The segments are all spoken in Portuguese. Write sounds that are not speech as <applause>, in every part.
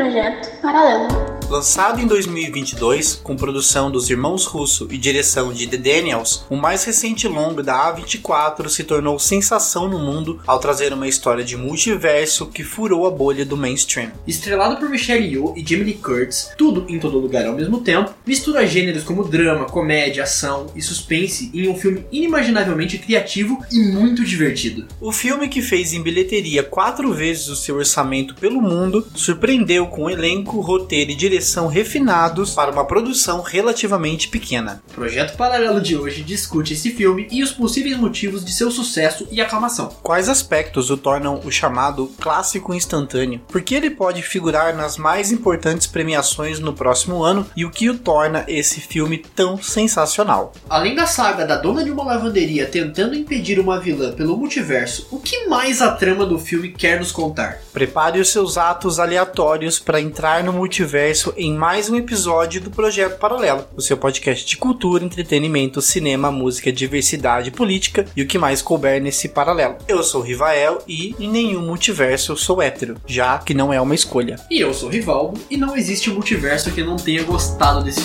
Projeto Paralelo. Lançado em 2022, com produção dos irmãos Russo e direção de The Daniels, o mais recente longo da A24 se tornou sensação no mundo ao trazer uma história de multiverso que furou a bolha do mainstream. Estrelado por Michelle Yeoh e Jamie Lee Curtis, tudo em todo lugar ao mesmo tempo, mistura gêneros como drama, comédia, ação e suspense em um filme inimaginavelmente criativo e muito divertido. O filme que fez em bilheteria quatro vezes o seu orçamento pelo mundo surpreendeu com um elenco, roteiro e direção refinados para uma produção relativamente pequena. O projeto paralelo de hoje discute esse filme e os possíveis motivos de seu sucesso e aclamação. Quais aspectos o tornam o chamado clássico instantâneo? Por que ele pode figurar nas mais importantes premiações no próximo ano e o que o torna esse filme tão sensacional? Além da saga da dona de uma lavanderia tentando impedir uma vilã pelo multiverso, o que mais a trama do filme quer nos contar? Prepare os seus atos aleatórios para entrar no multiverso em mais um episódio do Projeto Paralelo, o seu podcast de cultura, entretenimento, cinema, música, diversidade, política e o que mais couber nesse paralelo. Eu sou o Rivael e em nenhum multiverso eu sou hétero, já que não é uma escolha. E eu sou o Rivaldo e não existe multiverso que não tenha gostado desse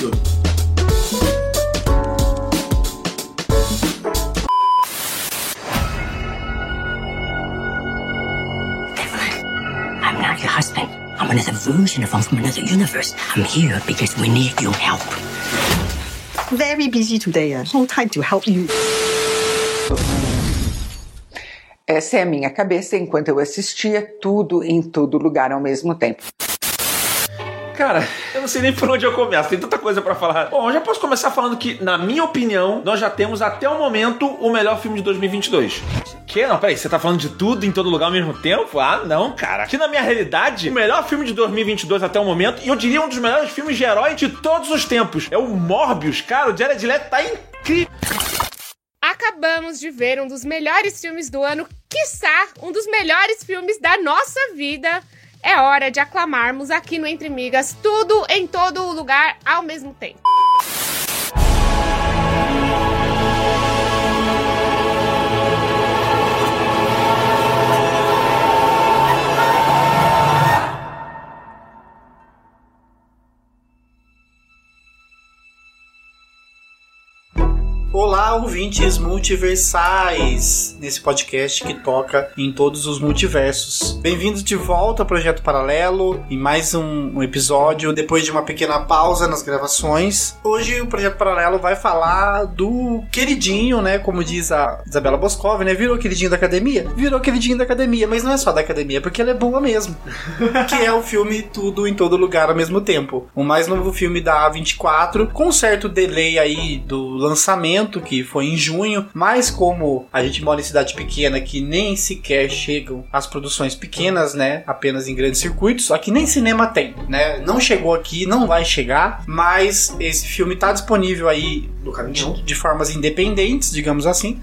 your husband. I'm another version of him from another universe. I'm here because we need your help. Very busy today. Uh, no time to help you. Essa é a minha cabeça enquanto eu assistia tudo em todo lugar ao mesmo tempo. Cara, não sei nem por onde eu começo, tem tanta coisa pra falar. Bom, eu já posso começar falando que, na minha opinião, nós já temos até o momento o melhor filme de 2022. Que? Não, peraí, você tá falando de tudo em todo lugar ao mesmo tempo? Ah, não, cara. Aqui na minha realidade, o melhor filme de 2022 até o momento, e eu diria um dos melhores filmes de herói de todos os tempos, é o Morbius. Cara, o Jared Leto tá incrível. Acabamos de ver um dos melhores filmes do ano, quiçá um dos melhores filmes da nossa vida. É hora de aclamarmos aqui no Entre Migas tudo em todo lugar ao mesmo tempo. Olá, ouvintes multiversais, nesse podcast que toca em todos os multiversos. Bem-vindos de volta ao Projeto Paralelo, em mais um, um, episódio, depois de uma pequena pausa nas gravações. Hoje o Projeto Paralelo vai falar do queridinho, né, como diz a Isabela Boscov, né, virou queridinho da academia? Virou queridinho da academia, mas não é só da academia, porque ela é boa mesmo. <laughs> que é o filme Tudo em Todo Lugar ao mesmo tempo. O mais novo filme da A24, com um certo delay aí do lançamento que foi em junho, mas como a gente mora em cidade pequena que nem sequer chegam as produções pequenas, né, apenas em grandes circuitos, aqui nem cinema tem, né? Não chegou aqui, não vai chegar, mas esse filme tá disponível aí de, de formas independentes, digamos assim.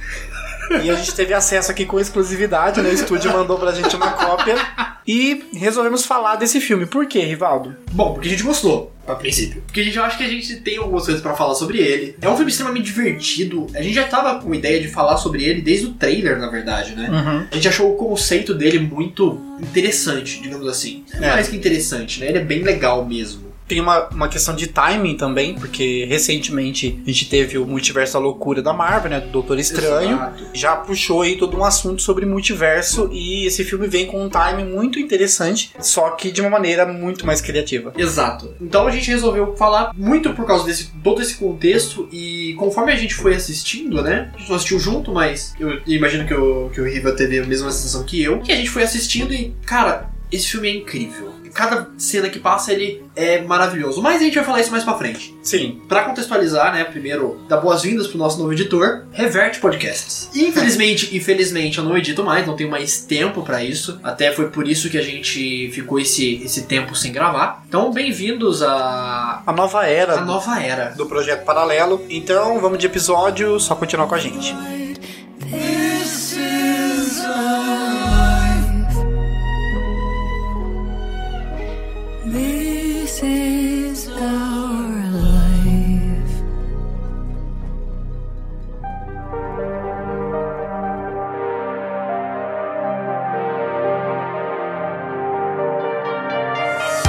E a gente teve acesso aqui com exclusividade, né? O estúdio mandou pra gente uma cópia. E resolvemos falar desse filme. Por quê, Rivaldo? Bom, porque a gente gostou, a princípio. Porque a gente acha que a gente tem algumas coisas pra falar sobre ele. É um filme extremamente divertido. A gente já tava com ideia de falar sobre ele desde o trailer, na verdade, né? Uhum. A gente achou o conceito dele muito interessante, digamos assim. É. Mais que interessante, né? Ele é bem legal mesmo. Tem uma, uma questão de timing também, porque recentemente a gente teve o Multiverso da Loucura da Marvel, né? Do Doutor Estranho. Exato. Já puxou aí todo um assunto sobre multiverso e esse filme vem com um timing muito interessante, só que de uma maneira muito mais criativa. Exato. Então a gente resolveu falar muito por causa desse todo esse contexto e conforme a gente foi assistindo, né? A gente não assistiu junto, mas eu imagino que o, que o Riva teve a mesma sensação que eu. Que a gente foi assistindo e, cara, esse filme é incrível. Cada cena que passa ele é maravilhoso. Mas a gente vai falar isso mais pra frente. Sim. Pra contextualizar, né, primeiro, dar boas-vindas pro nosso novo editor, Reverte Podcasts. Infelizmente, <laughs> infelizmente, eu não edito mais, não tenho mais tempo pra isso. Até foi por isso que a gente ficou esse, esse tempo sem gravar. Então, bem-vindos a A nova era a nova era. do projeto paralelo. Então, vamos de episódio, só continuar com a gente. This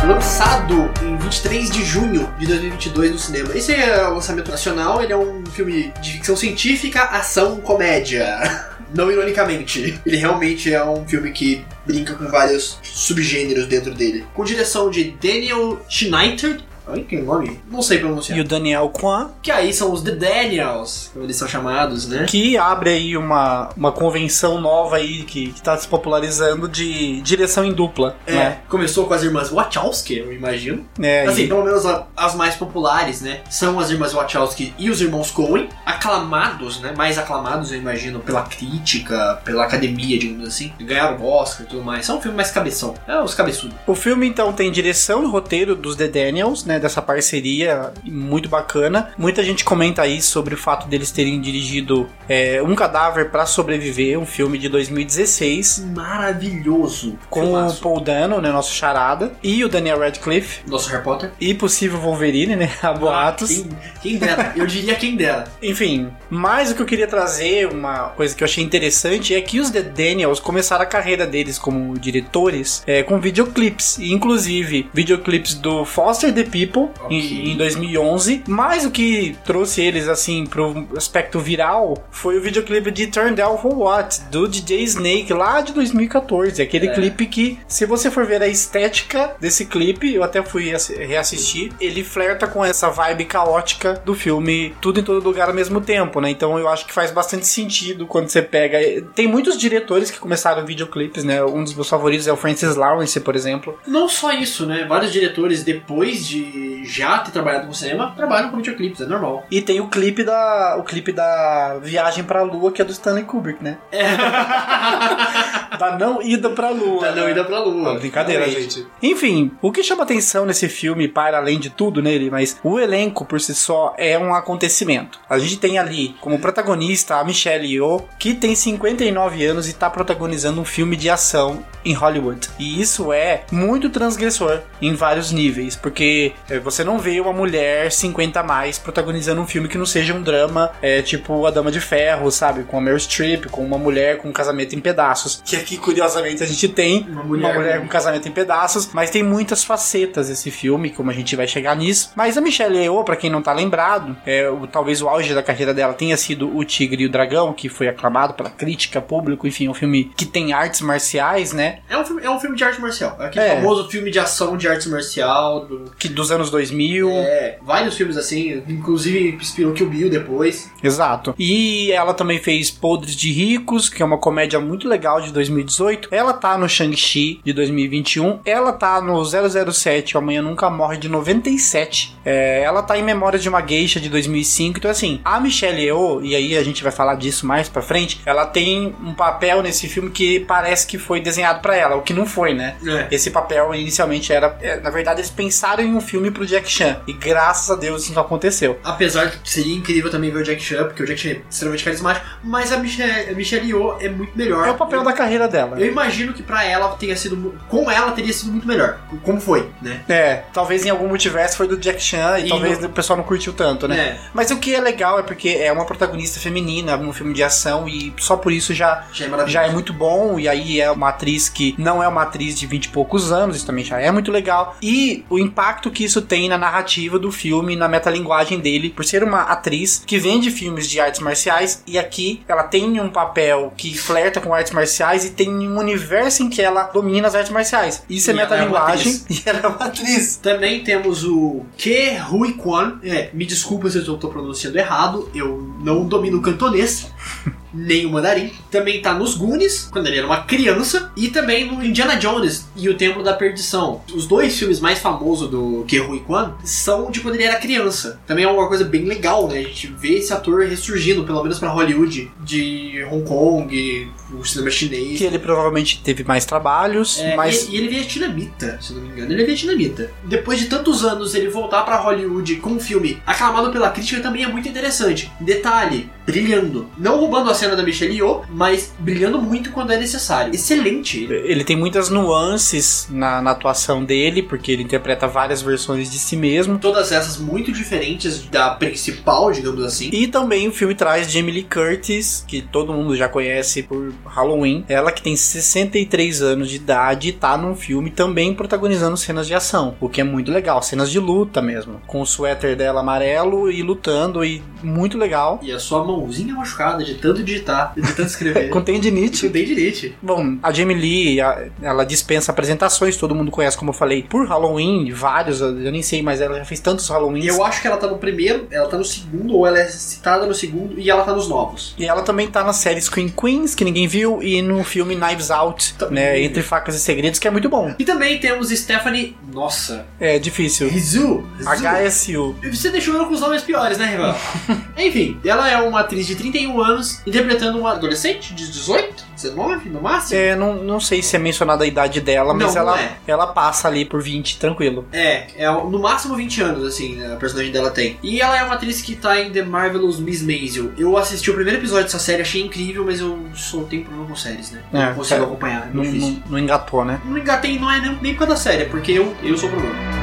lançado em 23 de junho de 2022 no cinema. Esse é o lançamento nacional, ele é um filme de ficção científica, ação, comédia. <laughs> Não ironicamente. Ele realmente é um filme que brinca com vários subgêneros dentro dele. Com direção de Daniel Schneider. Ai, que nome? Não sei pronunciar. E o Daniel Kwan, Que aí são os The Daniels, como eles são chamados, né? que abre aí uma, uma convenção nova aí que, que tá se popularizando de direção em dupla, É, né? começou com as irmãs Wachowski, eu imagino. É, Assim, e- pelo menos a- as mais populares, né? São as irmãs Wachowski e os irmãos Coen, aclamados, né? Mais aclamados, eu imagino, pela crítica, pela academia, digamos assim. Ganharam o Oscar e tudo mais. São um filme mais cabeção. É os cabeçudos. O filme então tem direção e roteiro dos The Daniels, né, dessa parceria muito bacana. Muita gente comenta aí sobre o fato deles terem dirigido é, Um Cadáver pra Sobreviver, um filme de 2016, Maravilhoso. com o. Paul Dano, né, nosso charada, e o Daniel Radcliffe, Nosso Harry Potter. e possível Wolverine, né, a boatos. Quem, quem dera. Eu diria quem dera. Enfim, mas o que eu queria trazer, uma coisa que eu achei interessante, é que os The Daniels começaram a carreira deles como diretores é, com videoclips, e inclusive videoclips do Foster the People Ok. em, em 2011. Mas o que trouxe eles assim pro aspecto viral foi o videoclipe de Turn Down for What do DJ Snake lá de 2014, aquele É. clipe que, se você for ver a estética desse clipe, eu até fui assi- reassistir, ele flerta com essa vibe caótica do filme Tudo em Todo Lugar ao mesmo tempo, né? Então eu acho que faz bastante sentido quando você pega. Tem muitos diretores que começaram videoclipes, né? Um dos meus favoritos é o Francis Lawrence, por exemplo. Não só isso, né? Vários diretores, depois de já ter trabalhado com cinema, trabalham com videoclipes, é normal. E tem o clipe da o clipe da viagem pra lua que é do Stanley Kubrick, né? <laughs> da não ida pra lua. Da não né? ida pra lua. Ah, brincadeira, Realmente. gente. Enfim, o que chama atenção nesse filme, para além de tudo nele, mas o elenco por si só é um acontecimento. A gente tem ali como protagonista a Michelle Yeoh, que tem 59 anos e tá protagonizando um filme de ação em Hollywood. E isso é muito transgressor em vários níveis, porque é, você não vê uma mulher 50 a mais protagonizando um filme que não seja um drama, é, tipo A Dama de Ferro, sabe? Com a Meryl Streep, com uma mulher com um casamento em pedaços. Que aqui, curiosamente, a gente tem Uma uma mulher mulher, com- com casamento em pedaços, mas tem muitas facetas esse filme, como a gente vai chegar nisso. Mas a Michelle Yeoh, pra quem não tá lembrado, é, o, talvez o auge da carreira dela tenha sido O Tigre e o Dragão, que foi aclamado pela crítica, público, enfim, é um filme que tem artes marciais, né? É um, filme, é um filme de arte marcial. É aquele É. famoso filme de ação de arte marcial. Do, Que dos anos 2000. é, vários filmes assim, inclusive inspirou Kill Bill depois. Exato. E ela também fez Podres de Ricos, que é uma comédia muito legal de 2018. Ela tá no Shang-Chi de 2021. Ela tá no 007, o Amanhã Nunca Morre de 97. É, ela tá em Memórias de uma Geisha de 2005. Então, assim, a Michelle Yeoh, e aí a gente vai falar disso mais pra frente, ela tem um papel nesse filme que parece que foi desenhado pra ela, o que não foi, né? É. Esse papel inicialmente era. é, na verdade, eles pensaram em um filme pro Jack Chan. E graças a Deus isso não aconteceu. Apesar de que seria incrível também ver o Jack Chan, porque o Jack Chan é extremamente carismático, mas a Michelle, a Michelle Yeoh é muito melhor. É o papel eu, da carreira dela. Eu imagino que pra ela tenha sido. Com ela teria sido muito melhor. Como foi, né? É, talvez em algum multiverso foi do Jack Chan e, E talvez no- o pessoal não curtiu tanto, né? É. Mas o que é legal é porque é uma protagonista feminina num filme de ação e só por isso já, Já é já é muito bom. E aí é uma atriz que não é uma atriz de 20 e poucos anos, isso também já é muito legal. E o impacto que isso tem na narrativa do filme, na metalinguagem dele, por ser uma atriz que vem de filmes de artes marciais e aqui ela tem um papel que flerta com artes marciais e tem um universo em que ela domina as artes marciais. Isso é E é metalinguagem atriz. <laughs> e ela é uma atriz. Também temos o Ke Hui Kwan. É, me desculpa se eu estou pronunciando errado, eu não domino o cantonês. <laughs> Nem o mandarim. Também tá nos Goonies, quando ele era uma criança. E também no Indiana Jones e o Templo da Perdição. Os dois filmes mais famosos do Ke Hui Kwan são de quando ele era criança. Também é uma coisa bem legal, né? A gente vê esse ator ressurgindo, pelo menos pra Hollywood, de Hong Kong, o cinema chinês. que ele provavelmente teve mais trabalhos, É, mas e, e ele é vietnamita, se não me engano. Ele é vietnamita. Depois de tantos anos, ele voltar pra Hollywood com um filme aclamado pela crítica também é muito interessante. Detalhe: brilhando. Não roubando a cena da Michelle Yeoh, mas brilhando muito quando é necessário. Excelente. Ele tem muitas nuances na, na atuação dele, porque ele interpreta várias versões de si mesmo. Todas essas muito diferentes da principal, digamos assim. E também o filme traz Jamie Lee Curtis, que todo mundo já conhece por Halloween. Ela que tem 63 anos de idade e tá num filme também protagonizando cenas de ação, o que é muito legal, cenas de luta mesmo, com o suéter dela amarelo e lutando e muito legal. E a sua mãozinha machucada de tanto digitar, de tanto escrever. <laughs> Com tendinite. Com tendinite. Bom, a Jamie Lee, a- ela dispensa apresentações, todo mundo conhece, como eu falei, por Halloween, vários, eu nem sei, mas ela já fez tantos Halloweens. E eu acho que ela tá no primeiro, ela tá no segundo, ou ela é citada no segundo, e ela tá nos novos. E ela também tá na série Screen Queens, que ninguém viu, e no filme Knives Out, né, Entre Facas e Segredos, que é muito bom. E também temos Stephanie. Nossa. É difícil. Rizu. HSU. Você deixou eu com os nomes piores, né, Rival? <laughs> Enfim, ela é uma atriz de 31 anos, interpretando uma adolescente de 18, 19 no máximo. É, não, não sei se é mencionada a idade dela, mas Não, ela, não é. ela passa ali por 20, tranquilo. É, é no máximo 20 anos, assim, a personagem dela tem. E ela é uma atriz que tá em The Marvelous Miss Maisel. Eu assisti o primeiro episódio dessa série, achei incrível, mas eu só tenho problema com séries, né? É, não consigo é, acompanhar, é Não, não, não engatou, né? Não engatei, não é nem, nem por causa da série, é porque eu, eu sou o problema.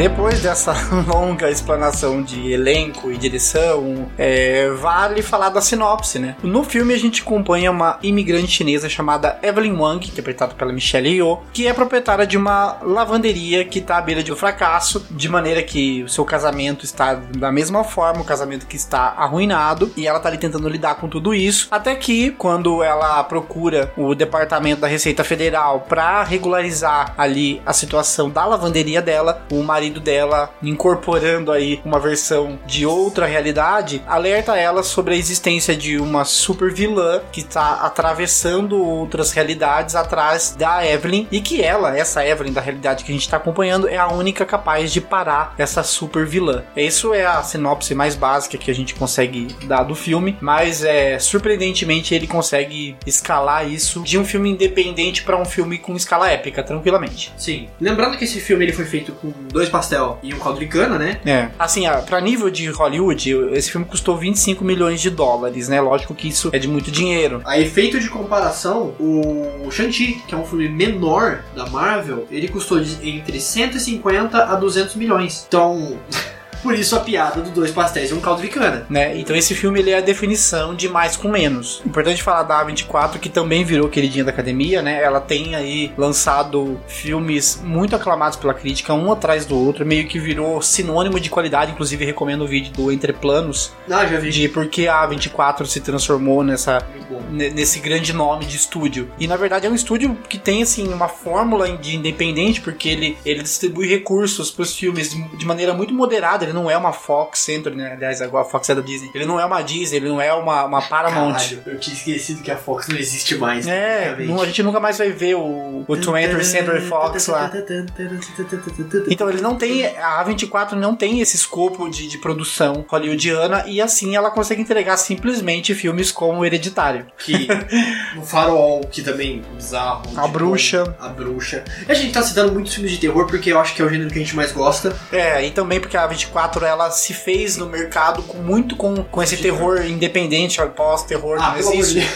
Depois dessa <laughs> longa explanação de elenco e direção, é, vale falar da sinopse, né? No filme a gente acompanha uma imigrante chinesa chamada Evelyn Wang, interpretada pela Michelle Yeoh, que é proprietária de uma lavanderia que está à beira de um fracasso, de maneira que o seu casamento está da mesma forma, o casamento que está arruinado, e ela tá ali tentando lidar com tudo isso, até que quando ela procura o departamento da Receita Federal para regularizar ali a situação da lavanderia dela, o marido dela incorporando aí uma versão de outra realidade, alerta ela sobre a existência de uma super vilã que está atravessando outras realidades atrás da Evelyn e que ela, essa Evelyn da realidade que a gente está acompanhando, é a única capaz de parar essa super vilã. Isso é a sinopse mais básica que a gente consegue dar do filme, mas é surpreendentemente ele consegue escalar isso de um filme independente para um filme com escala épica tranquilamente. Sim. Lembrando que esse filme ele foi feito com pastel e um caldo de cana, né? É. Assim, ah, pra nível de Hollywood, esse filme custou 25 milhões de dólares, né? Lógico que isso é de muito dinheiro. A efeito de comparação, o Shang-Chi, que é um filme menor da Marvel, ele custou entre 150 a 200 milhões. Então, <laughs> por isso a piada do dois pastéis e um caldo de cana. Né? Então esse filme ele é a definição de mais com menos. Importante falar da A24 que também virou queridinha da academia, né? Ela tem aí lançado filmes muito aclamados pela crítica, um atrás do outro, meio que virou sinônimo de qualidade, inclusive recomendo o vídeo do Entre Planos Ah, já vi. de por que a A24 se transformou nessa nesse grande nome de estúdio. E na verdade é um estúdio que tem assim uma fórmula de independente, porque ele, ele distribui recursos para os filmes de maneira muito moderada. Ele não é uma Fox Center, né? Aliás, agora a Fox é da Disney. Ele não é uma Disney, ele não é uma, uma Paramount. Caralho, eu tinha esquecido que a Fox não existe mais. É, não- a gente nunca mais vai ver o, o 20th Century Fox lá. Então ele não tem, a A24 não tem esse escopo de, de produção hollywoodiana e assim ela consegue entregar simplesmente filmes como Hereditário. Que <laughs> o Farol, que também é bizarro. A Bruxa. A Bruxa. A gente tá citando muitos filmes de terror porque eu acho que é o gênero que a gente mais gosta. É, e também porque a A24 ela se fez no mercado com muito com, com esse terror independente, pós-terror, Ah, não existe.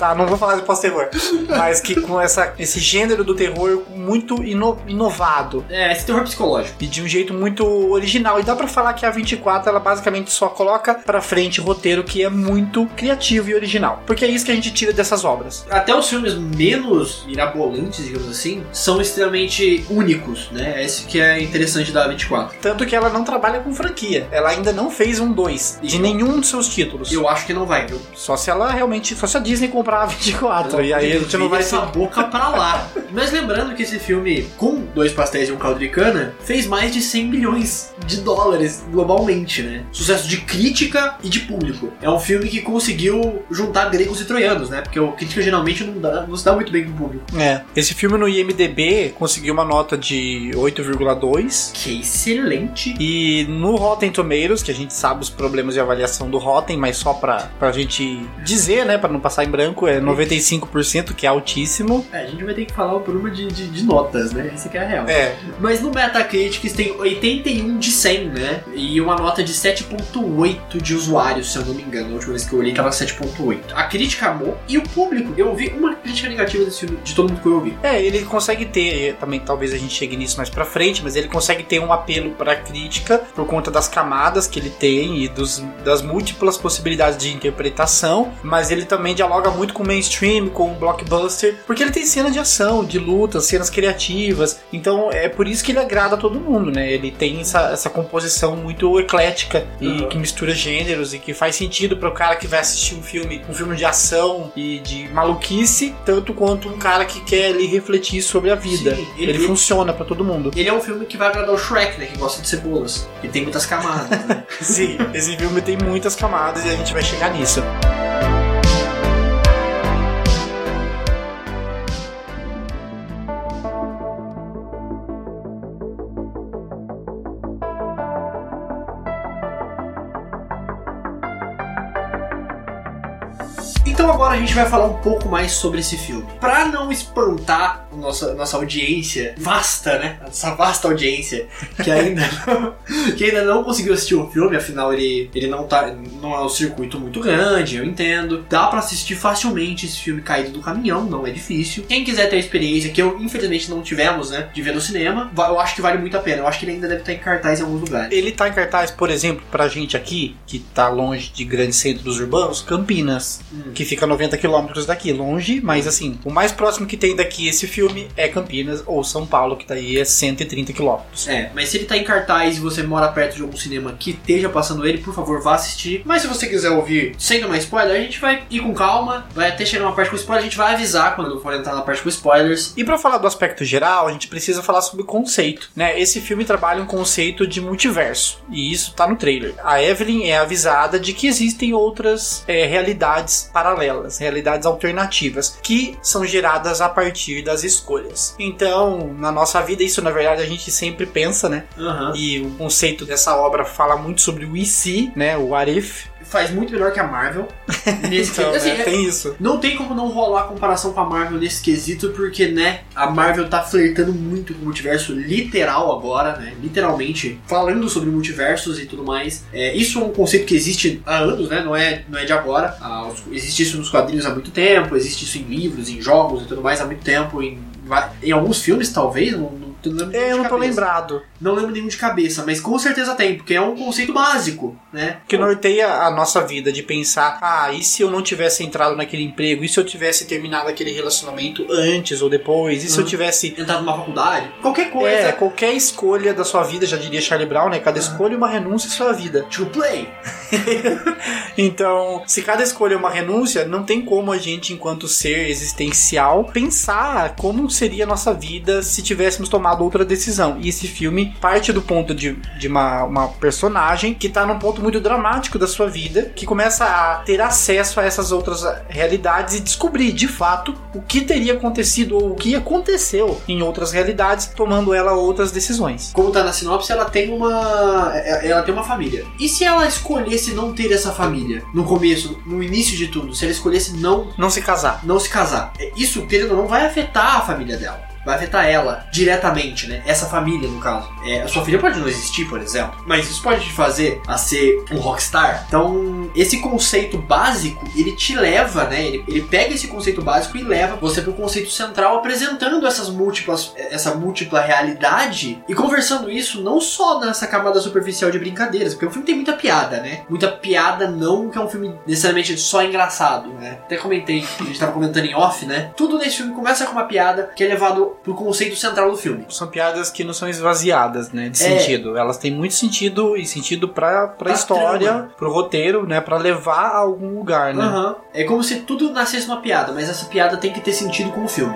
Tá, não vou falar de pós-terror, mas que com essa, esse gênero do terror muito ino- inovado É, esse terror psicológico. e de um jeito muito original. E dá pra falar que a 24 ela basicamente só coloca pra frente roteiro que é muito criativo e original, porque é isso que a gente tira dessas obras. Até os filmes menos mirabolantes, digamos assim, são extremamente únicos, né? Esse que é interessante da 24. Tanto que ela não trabalha com franquia, ela ainda não fez um 2 de nenhum dos seus títulos. Eu acho que não vai, viu? Só se ela realmente, só se a Disney comprar pra 24. e aí a gente não vai essa boca pra lá. Mas lembrando que esse filme, com dois pastéis e um caldo de cana, fez mais de 100 milhões de dólares globalmente, né? Sucesso de crítica e de público. É um filme que conseguiu juntar gregos e troianos, né? Porque a crítica geralmente não, dá, não se dá muito bem com o público. É. Esse filme no IMDB conseguiu uma nota de 8,2. Que excelente. E no Rotten Tomatoes, que a gente sabe os problemas de avaliação do Rotten, mas só pra, pra gente dizer, né, pra não passar em branco, é 95%, que é altíssimo. É, a gente vai ter que falar o problema de, de, de notas, né? Essa que é a real. É, Mas no Metacritic tem 81 de 100, né? E uma nota de 7.8 de usuários, se eu não me engano. A última vez que eu olhei tava 7.8. A crítica amou e o público, eu ouvi uma crítica negativa desse filme de todo mundo que eu ouvi. É, ele consegue ter, também talvez a gente chegue nisso mais pra frente, mas ele consegue ter um apelo pra crítica por conta das camadas que ele tem e dos, das múltiplas possibilidades de interpretação, mas ele também dialoga muito com o mainstream, com o blockbuster, porque ele tem cena de ação, de luta, cenas criativas, então é por isso que ele agrada a todo mundo, né? Ele tem essa, essa composição muito eclética e Uhum. que mistura gêneros e que faz sentido para o cara que vai assistir um filme, um filme de ação e de maluquice, tanto quanto um cara que quer ali refletir sobre a vida. Sim, ele, ele- funciona para todo mundo. Ele é um filme que vai agradar o Shrek, né? Que gosta de cebolas. E tem muitas camadas, né? <laughs> Sim, esse filme tem muitas camadas e a gente vai chegar nisso. Agora a gente vai falar um pouco mais sobre esse filme. Pra não espantar nossa, nossa audiência vasta, né? Essa vasta audiência que ainda <laughs> não, que ainda não conseguiu assistir o filme, afinal ele, ele não tá não é um circuito muito grande, eu entendo. Dá pra assistir facilmente esse filme caído do caminhão, não é difícil. Quem quiser ter a experiência, que eu infelizmente não tivemos, né, de ver no cinema, eu acho que vale muito a pena. Eu acho que ele ainda deve estar em cartaz em alguns lugares. Ele tá em cartaz, por exemplo, pra gente aqui, que tá longe de grandes centros urbanos, Campinas, Hum. que fica a 90 quilômetros daqui, longe, mas assim, o mais próximo que tem daqui esse filme é Campinas ou São Paulo, que daí é 130 quilômetros. É, mas se ele tá em cartaz e você mora perto de algum cinema que esteja passando ele, por favor, vá assistir. Mas se você quiser ouvir sem tomar spoiler, a gente vai ir com calma, vai até chegar uma parte com spoiler, a gente vai avisar quando for entrar na parte com spoilers. E pra falar do aspecto geral, a gente precisa falar sobre o conceito, né? Esse filme trabalha um conceito de multiverso, e isso tá no trailer. A Evelyn é avisada de que existem outras é, realidades paralelas, realidades alternativas, que são geradas a partir das escolhas. Então, na nossa vida, isso na verdade a gente sempre pensa, né? Aham. E o conceito dessa obra fala muito sobre o e se, né? O what if. Faz muito melhor que a Marvel. Nesse <laughs> Então, assim, né, é- tem isso. Não tem como não rolar a comparação com a Marvel nesse quesito, porque, né, a Marvel tá flertando muito com o multiverso literal agora, né? Literalmente, falando sobre multiversos e tudo mais. É, isso é um conceito que existe há anos, né? Não é, não é de agora. Ah, os- existe isso nos quadrinhos há muito tempo, existe isso em livros, em jogos e tudo mais há muito tempo, em, em alguns filmes, talvez, não, não, não É, eu não tô cabeça. lembrado. Não lembro nenhum de cabeça, mas com certeza tem, porque é um conceito básico, né? que norteia a nossa vida de pensar, ah, e se eu não tivesse entrado naquele emprego? E se eu tivesse terminado aquele relacionamento antes ou depois? E se eu Uhum. tivesse Entrar numa faculdade, qualquer coisa. é, qualquer escolha da sua vida, já diria Charlie Brown, né? Cada escolha é uma renúncia à sua vida. To play. <laughs> Então, se cada escolha é uma renúncia, não tem como a gente, enquanto ser existencial, pensar como seria a nossa vida se tivéssemos tomado outra decisão. E esse filme parte do ponto de, de uma, uma personagem que tá num ponto muito dramático da sua vida, que começa a ter acesso a essas outras realidades e descobrir, de fato, o que teria acontecido ou o que aconteceu em outras realidades, tomando ela outras decisões. Como tá na sinopse, ela tem uma. é- Ela tem uma família. E se ela escolhesse não ter essa família? No começo, no início de tudo, se ela escolhesse não, Não se casar. não se casar. É, Isso, querendo ou não, vai afetar a família dela. Vai afetar ela diretamente, né? Essa família, no caso. É, a sua filha pode não existir, por exemplo, mas isso pode te fazer a ser um rockstar. Então, esse conceito básico, ele te leva, né? Ele, ele pega esse conceito básico e leva você pro conceito central, apresentando essas múltiplas, essa múltipla realidade e conversando isso não só nessa camada superficial de brincadeiras, porque o filme tem muita piada, né? Muita piada, não que é um filme necessariamente só engraçado, né? Até comentei, a gente tava comentando em off, né? Tudo nesse filme começa com uma piada que é levado pro, pro conceito central do filme. São piadas que não são esvaziadas, né? De É. sentido. Elas têm muito sentido e sentido pra, pra Pra história, trama. pro roteiro, né? Pra levar a algum lugar, né? Aham. É como se tudo nascesse uma piada, mas essa piada tem que ter sentido com o filme.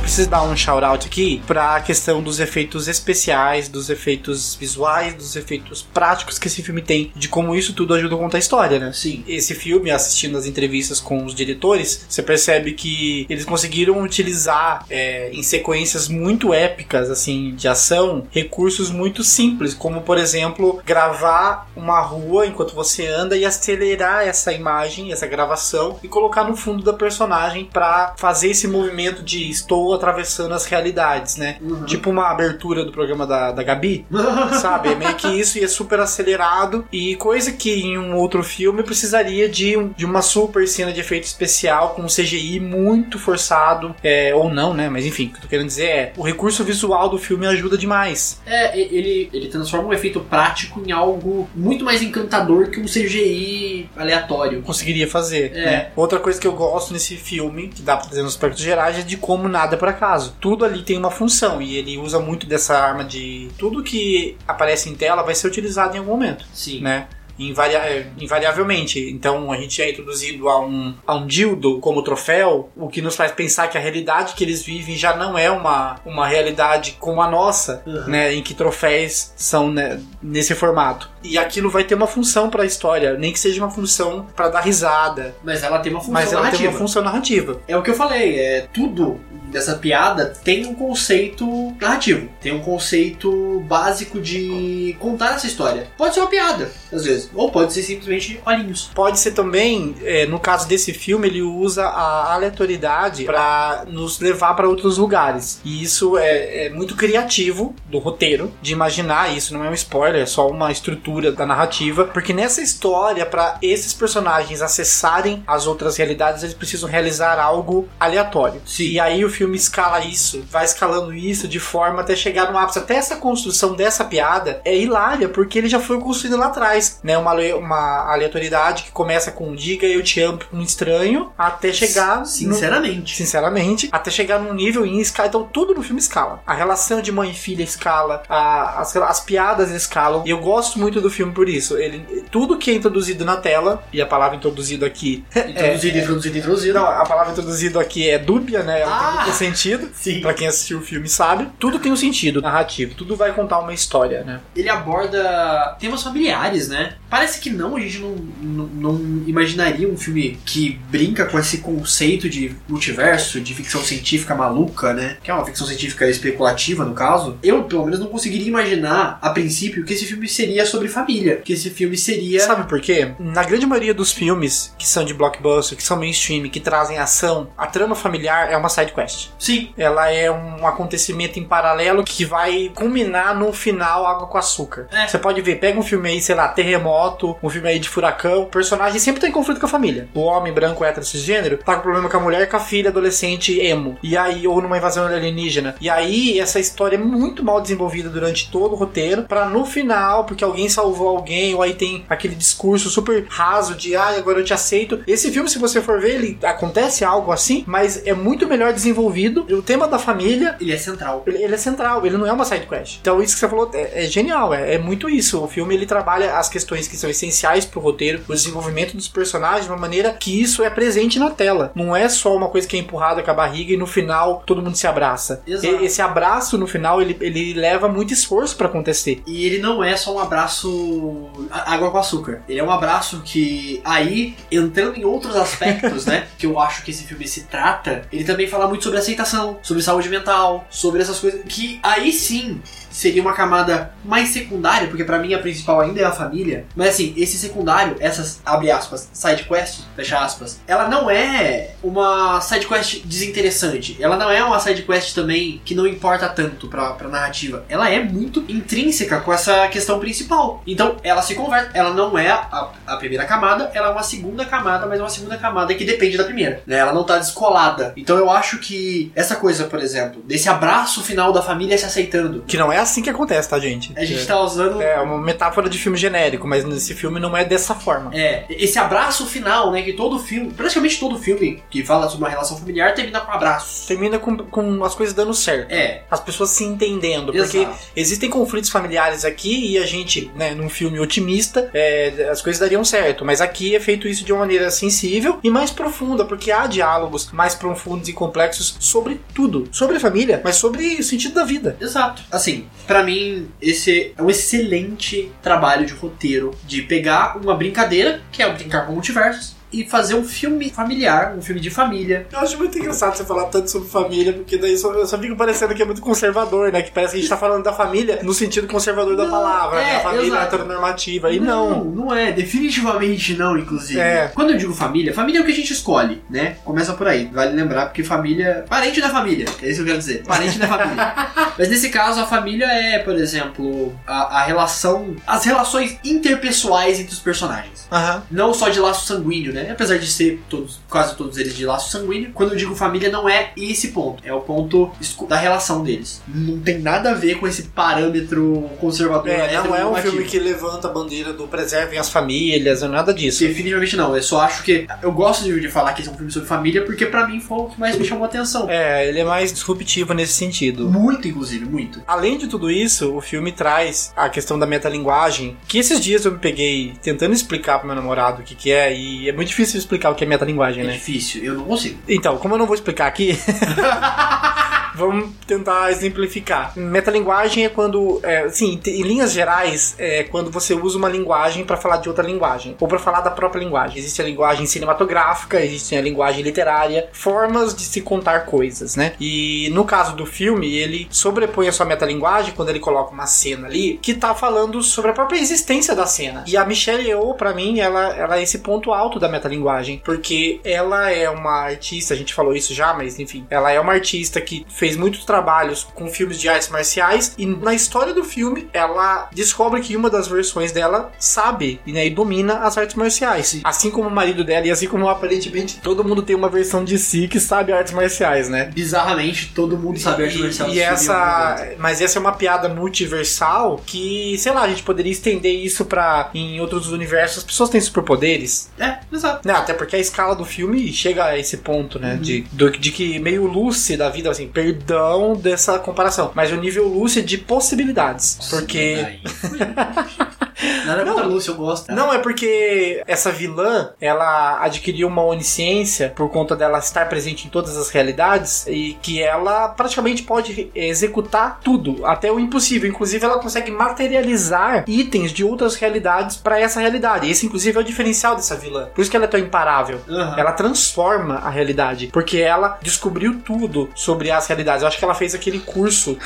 Gente precisa dar um shout-out aqui pra questão dos efeitos especiais, dos efeitos visuais, dos efeitos práticos que esse filme tem, de como isso tudo ajuda a contar a história, né? Sim. Esse filme, assistindo as entrevistas com os diretores, você percebe que eles conseguiram utilizar é, em sequências muito épicas, assim, de ação, recursos muito simples, como por exemplo, gravar uma rua enquanto você anda e acelerar essa imagem, essa gravação e colocar no fundo da personagem pra fazer esse movimento de estou atravessando as realidades, né? Tipo uma abertura do programa da, da Gabi, <laughs> sabe? É meio que isso e é super acelerado e coisa que em um outro filme precisaria de, um- de uma super cena de efeito especial com um CGI muito forçado, é, ou não, né? Mas enfim, o que eu tô querendo dizer é o recurso visual do filme ajuda demais. É, ele, ele transforma um efeito prático em algo muito mais encantador que um CGI aleatório. Conseguiria fazer, É. né? Outra coisa que eu gosto nesse filme, que dá pra dizer nos aspectos gerais, é de como nada por acaso. Tudo ali tem uma função e ele usa muito dessa arma de. Tudo que aparece em tela vai ser utilizado em algum momento. Sim. né? Invaria- é, invariavelmente. Então a gente é introduzido a um, a um dildo como troféu, o que nos faz pensar que a realidade que eles vivem já não é uma, uma realidade como a nossa, Uhum. né? Em que troféus são né, nesse formato. E aquilo vai ter uma função pra história, nem que seja uma função pra dar risada, Mas ela tem uma função mas ela narrativa. tem uma função narrativa. É o que eu falei, é tudo dessa piada tem um conceito narrativo, tem um conceito básico de contar essa história. Pode ser uma piada, às vezes, ou pode ser simplesmente olhinhos. Pode ser também, é, no caso desse filme, ele usa a aleatoriedade pra nos levar pra outros lugares. E isso é, é muito criativo do roteiro, de imaginar isso. Não é um spoiler, é só uma estrutura da narrativa. Porque nessa história, pra esses personagens acessarem as outras realidades, eles precisam realizar algo aleatório. Sim. E aí o filme escala isso, vai escalando isso de forma até chegar no ápice. Até essa construção dessa piada é hilária, porque ele já foi construído lá atrás, né? Uma, uma aleatoriedade que começa com diga eu te amo um estranho, até chegar... no- Sinceramente. Sinceramente, até chegar num nível em escala. Então, tudo no filme escala. A relação de mãe e filha escala, a- as, as piadas escalam. E eu gosto muito do filme por isso. Ele, tudo que é introduzido na tela, e a palavra introduzido aqui. <laughs> Introduzido, introduzido, introduzido. Não, a palavra introduzido aqui é dúbia, né? Ah! Tem sentido. <laughs> Sim. Pra quem assistiu o filme sabe. Tudo tem um sentido narrativo. Tudo vai contar uma história, né? Ele aborda temas familiares, né? Parece que não, a gente não, não, não imaginaria um filme que brinca com esse conceito de multiverso, de ficção científica maluca, né? Que é uma ficção científica especulativa, no caso. Eu, pelo menos, não conseguiria imaginar, a princípio, que esse filme seria sobre família. Que esse filme seria. Sabe por quê? Na grande maioria dos filmes que são de blockbuster, que são mainstream, que trazem ação, a trama familiar é uma side quest. Sim, Ela é um acontecimento em paralelo que vai culminar no final água com açúcar. É. Você pode ver, pega um filme aí, sei lá, terremoto, um filme aí de furacão, o personagem sempre tem conflito com a família. O homem branco hétero cisgênero tá com problema com a mulher com a filha adolescente emo. E aí, ou numa invasão alienígena. E aí, essa história é muito mal desenvolvida durante todo o roteiro, pra no final, porque alguém salvou alguém, ou aí tem aquele discurso super raso de, ai, agora eu te aceito. Esse filme, se você for ver, ele acontece algo assim, mas é muito melhor desenvolvido. O tema da família ele é central. ele, ele é central, ele não é uma side quest. Então isso que você falou é, é genial, é, é muito isso. O filme ele trabalha as questões que são essenciais pro roteiro, o desenvolvimento dos personagens de uma maneira que isso é presente na tela. Não é só uma coisa que é empurrada com a barriga e no final todo mundo se abraça. Exato. E- esse abraço no final ele, ele leva muito esforço pra acontecer. E ele não é só um abraço água com açúcar. Ele é um abraço que, aí, entrando em outros aspectos, né? <laughs> Que eu acho que esse filme se trata, ele também fala muito sobre aceitação, sobre saúde mental, sobre essas coisas. Que aí sim seria uma camada mais secundária, porque pra mim a principal ainda é a família. Mas assim, esse secundário, essas, abre aspas, side quest, fecha aspas, ela não é uma side quest desinteressante. Ela não é uma side quest também que não importa tanto pra, pra narrativa. Ela é muito intrínseca com essa questão principal. Então, ela se conversa, ela não é a, a primeira camada, ela é uma segunda camada, mas uma segunda camada que depende da primeira, né? Ela não tá descolada. Então eu acho que essa coisa, por exemplo, desse abraço final da família se aceitando. Que não é assim que acontece, tá, gente? A gente tá usando. É uma metáfora de filme genérico, mas nesse filme não é dessa forma. É, esse abraço final, né? Que todo filme, praticamente todo filme que fala sobre uma relação familiar termina com abraço. Termina com, com as coisas dando certo. É. As pessoas se entendendo. Porque Exato. existem conflitos familiares aqui e a gente, né, num filme otimista, é, as coisas dariam certo. Mas aqui é feito isso de uma maneira sensível e mais profunda, porque há diálogos mais profundos e complexos sobre tudo. Sobre a família, mas sobre o sentido da vida. Exato. Assim, pra mim, esse é um excelente trabalho de roteiro de pegar uma brincadeira, que é o brincar com multiversos, e fazer um filme familiar, um filme de família. Eu acho muito engraçado você falar tanto sobre família, porque daí só, eu só fico parecendo que é muito conservador, né? Que parece que a gente tá falando da família no sentido conservador da Não, palavra, né? é, A família exato. heteronormativa. E não. não é, definitivamente não, inclusive. É. Quando eu digo família, família é o que a gente escolhe, né? Começa por aí, vale lembrar, porque família. Parente da família, é isso que eu quero dizer. Parente da família. <laughs> Mas nesse caso, a família é, por exemplo, a, a relação. As relações interpessoais entre os personagens. Aham. Não só de laço sanguíneo, né? Apesar de ser todos, quase todos eles de laço sanguíneo. Quando eu digo família, não é esse ponto. É o ponto da relação deles. Não tem nada a ver com esse parâmetro conservador. É, não é um filme que levanta a bandeira do preservem as famílias, é nada disso. Definitivamente não. Eu só acho que. Eu gosto de, falar que esse é um filme sobre família porque pra mim foi o que mais me chamou a atenção. É, ele é mais disruptivo nesse sentido. Muito, inclusive, muito. Além de tudo isso, o filme traz a questão da metalinguagem, que esses dias eu me peguei tentando explicar pro meu namorado o que, que é, e é muito difícil explicar o que é metalinguagem, É né? difícil, eu não consigo. Então, como eu não vou explicar aqui, <laughs> vamos tentar exemplificar. Metalinguagem é quando, é, te- em linhas gerais, é quando você usa uma linguagem para falar de outra linguagem, ou para falar da própria linguagem. Existe a linguagem cinematográfica, existe a linguagem literária, formas de se contar coisas, né? E no caso do filme, ele sobrepõe a sua metalinguagem quando ele coloca uma cena ali que tá falando sobre a própria existência da cena. E a Michelle Yeoh, pra mim, ela, ela é esse ponto alto da metalinguagem, porque ela é uma artista, a gente falou isso já, mas enfim, ela é uma artista que fez muitos trabalhos com filmes de artes marciais e na história do filme ela descobre que uma das versões dela sabe né, e domina as artes marciais. Assim como o marido dela e assim como aparentemente todo mundo tem uma versão de si que sabe artes marciais, né? Bizarramente, todo mundo sabe arte marcial. E, essa, mas essa é uma piada multiversal que, sei lá, a gente poderia estender isso pra em outros universos. As pessoas têm superpoderes, É, exato. né? Até porque a escala do filme chega a esse ponto, né? De, do- de que meio Lucy da vida, assim, perdão dessa comparação, mas o nível Lucy de possibilidades. Porque. <laughs> Nada contra a Lúcia, eu gosto. tá? Não, é porque essa vilã, ela adquiriu uma onisciência por conta dela estar presente em todas as realidades e que ela praticamente pode executar tudo, até o impossível. Inclusive, ela consegue materializar itens de outras realidades para essa realidade. Esse, inclusive, é o diferencial dessa vilã. Por isso que ela é tão imparável. Aham. Ela transforma a realidade, porque ela descobriu tudo sobre as realidades. Eu acho que ela fez aquele curso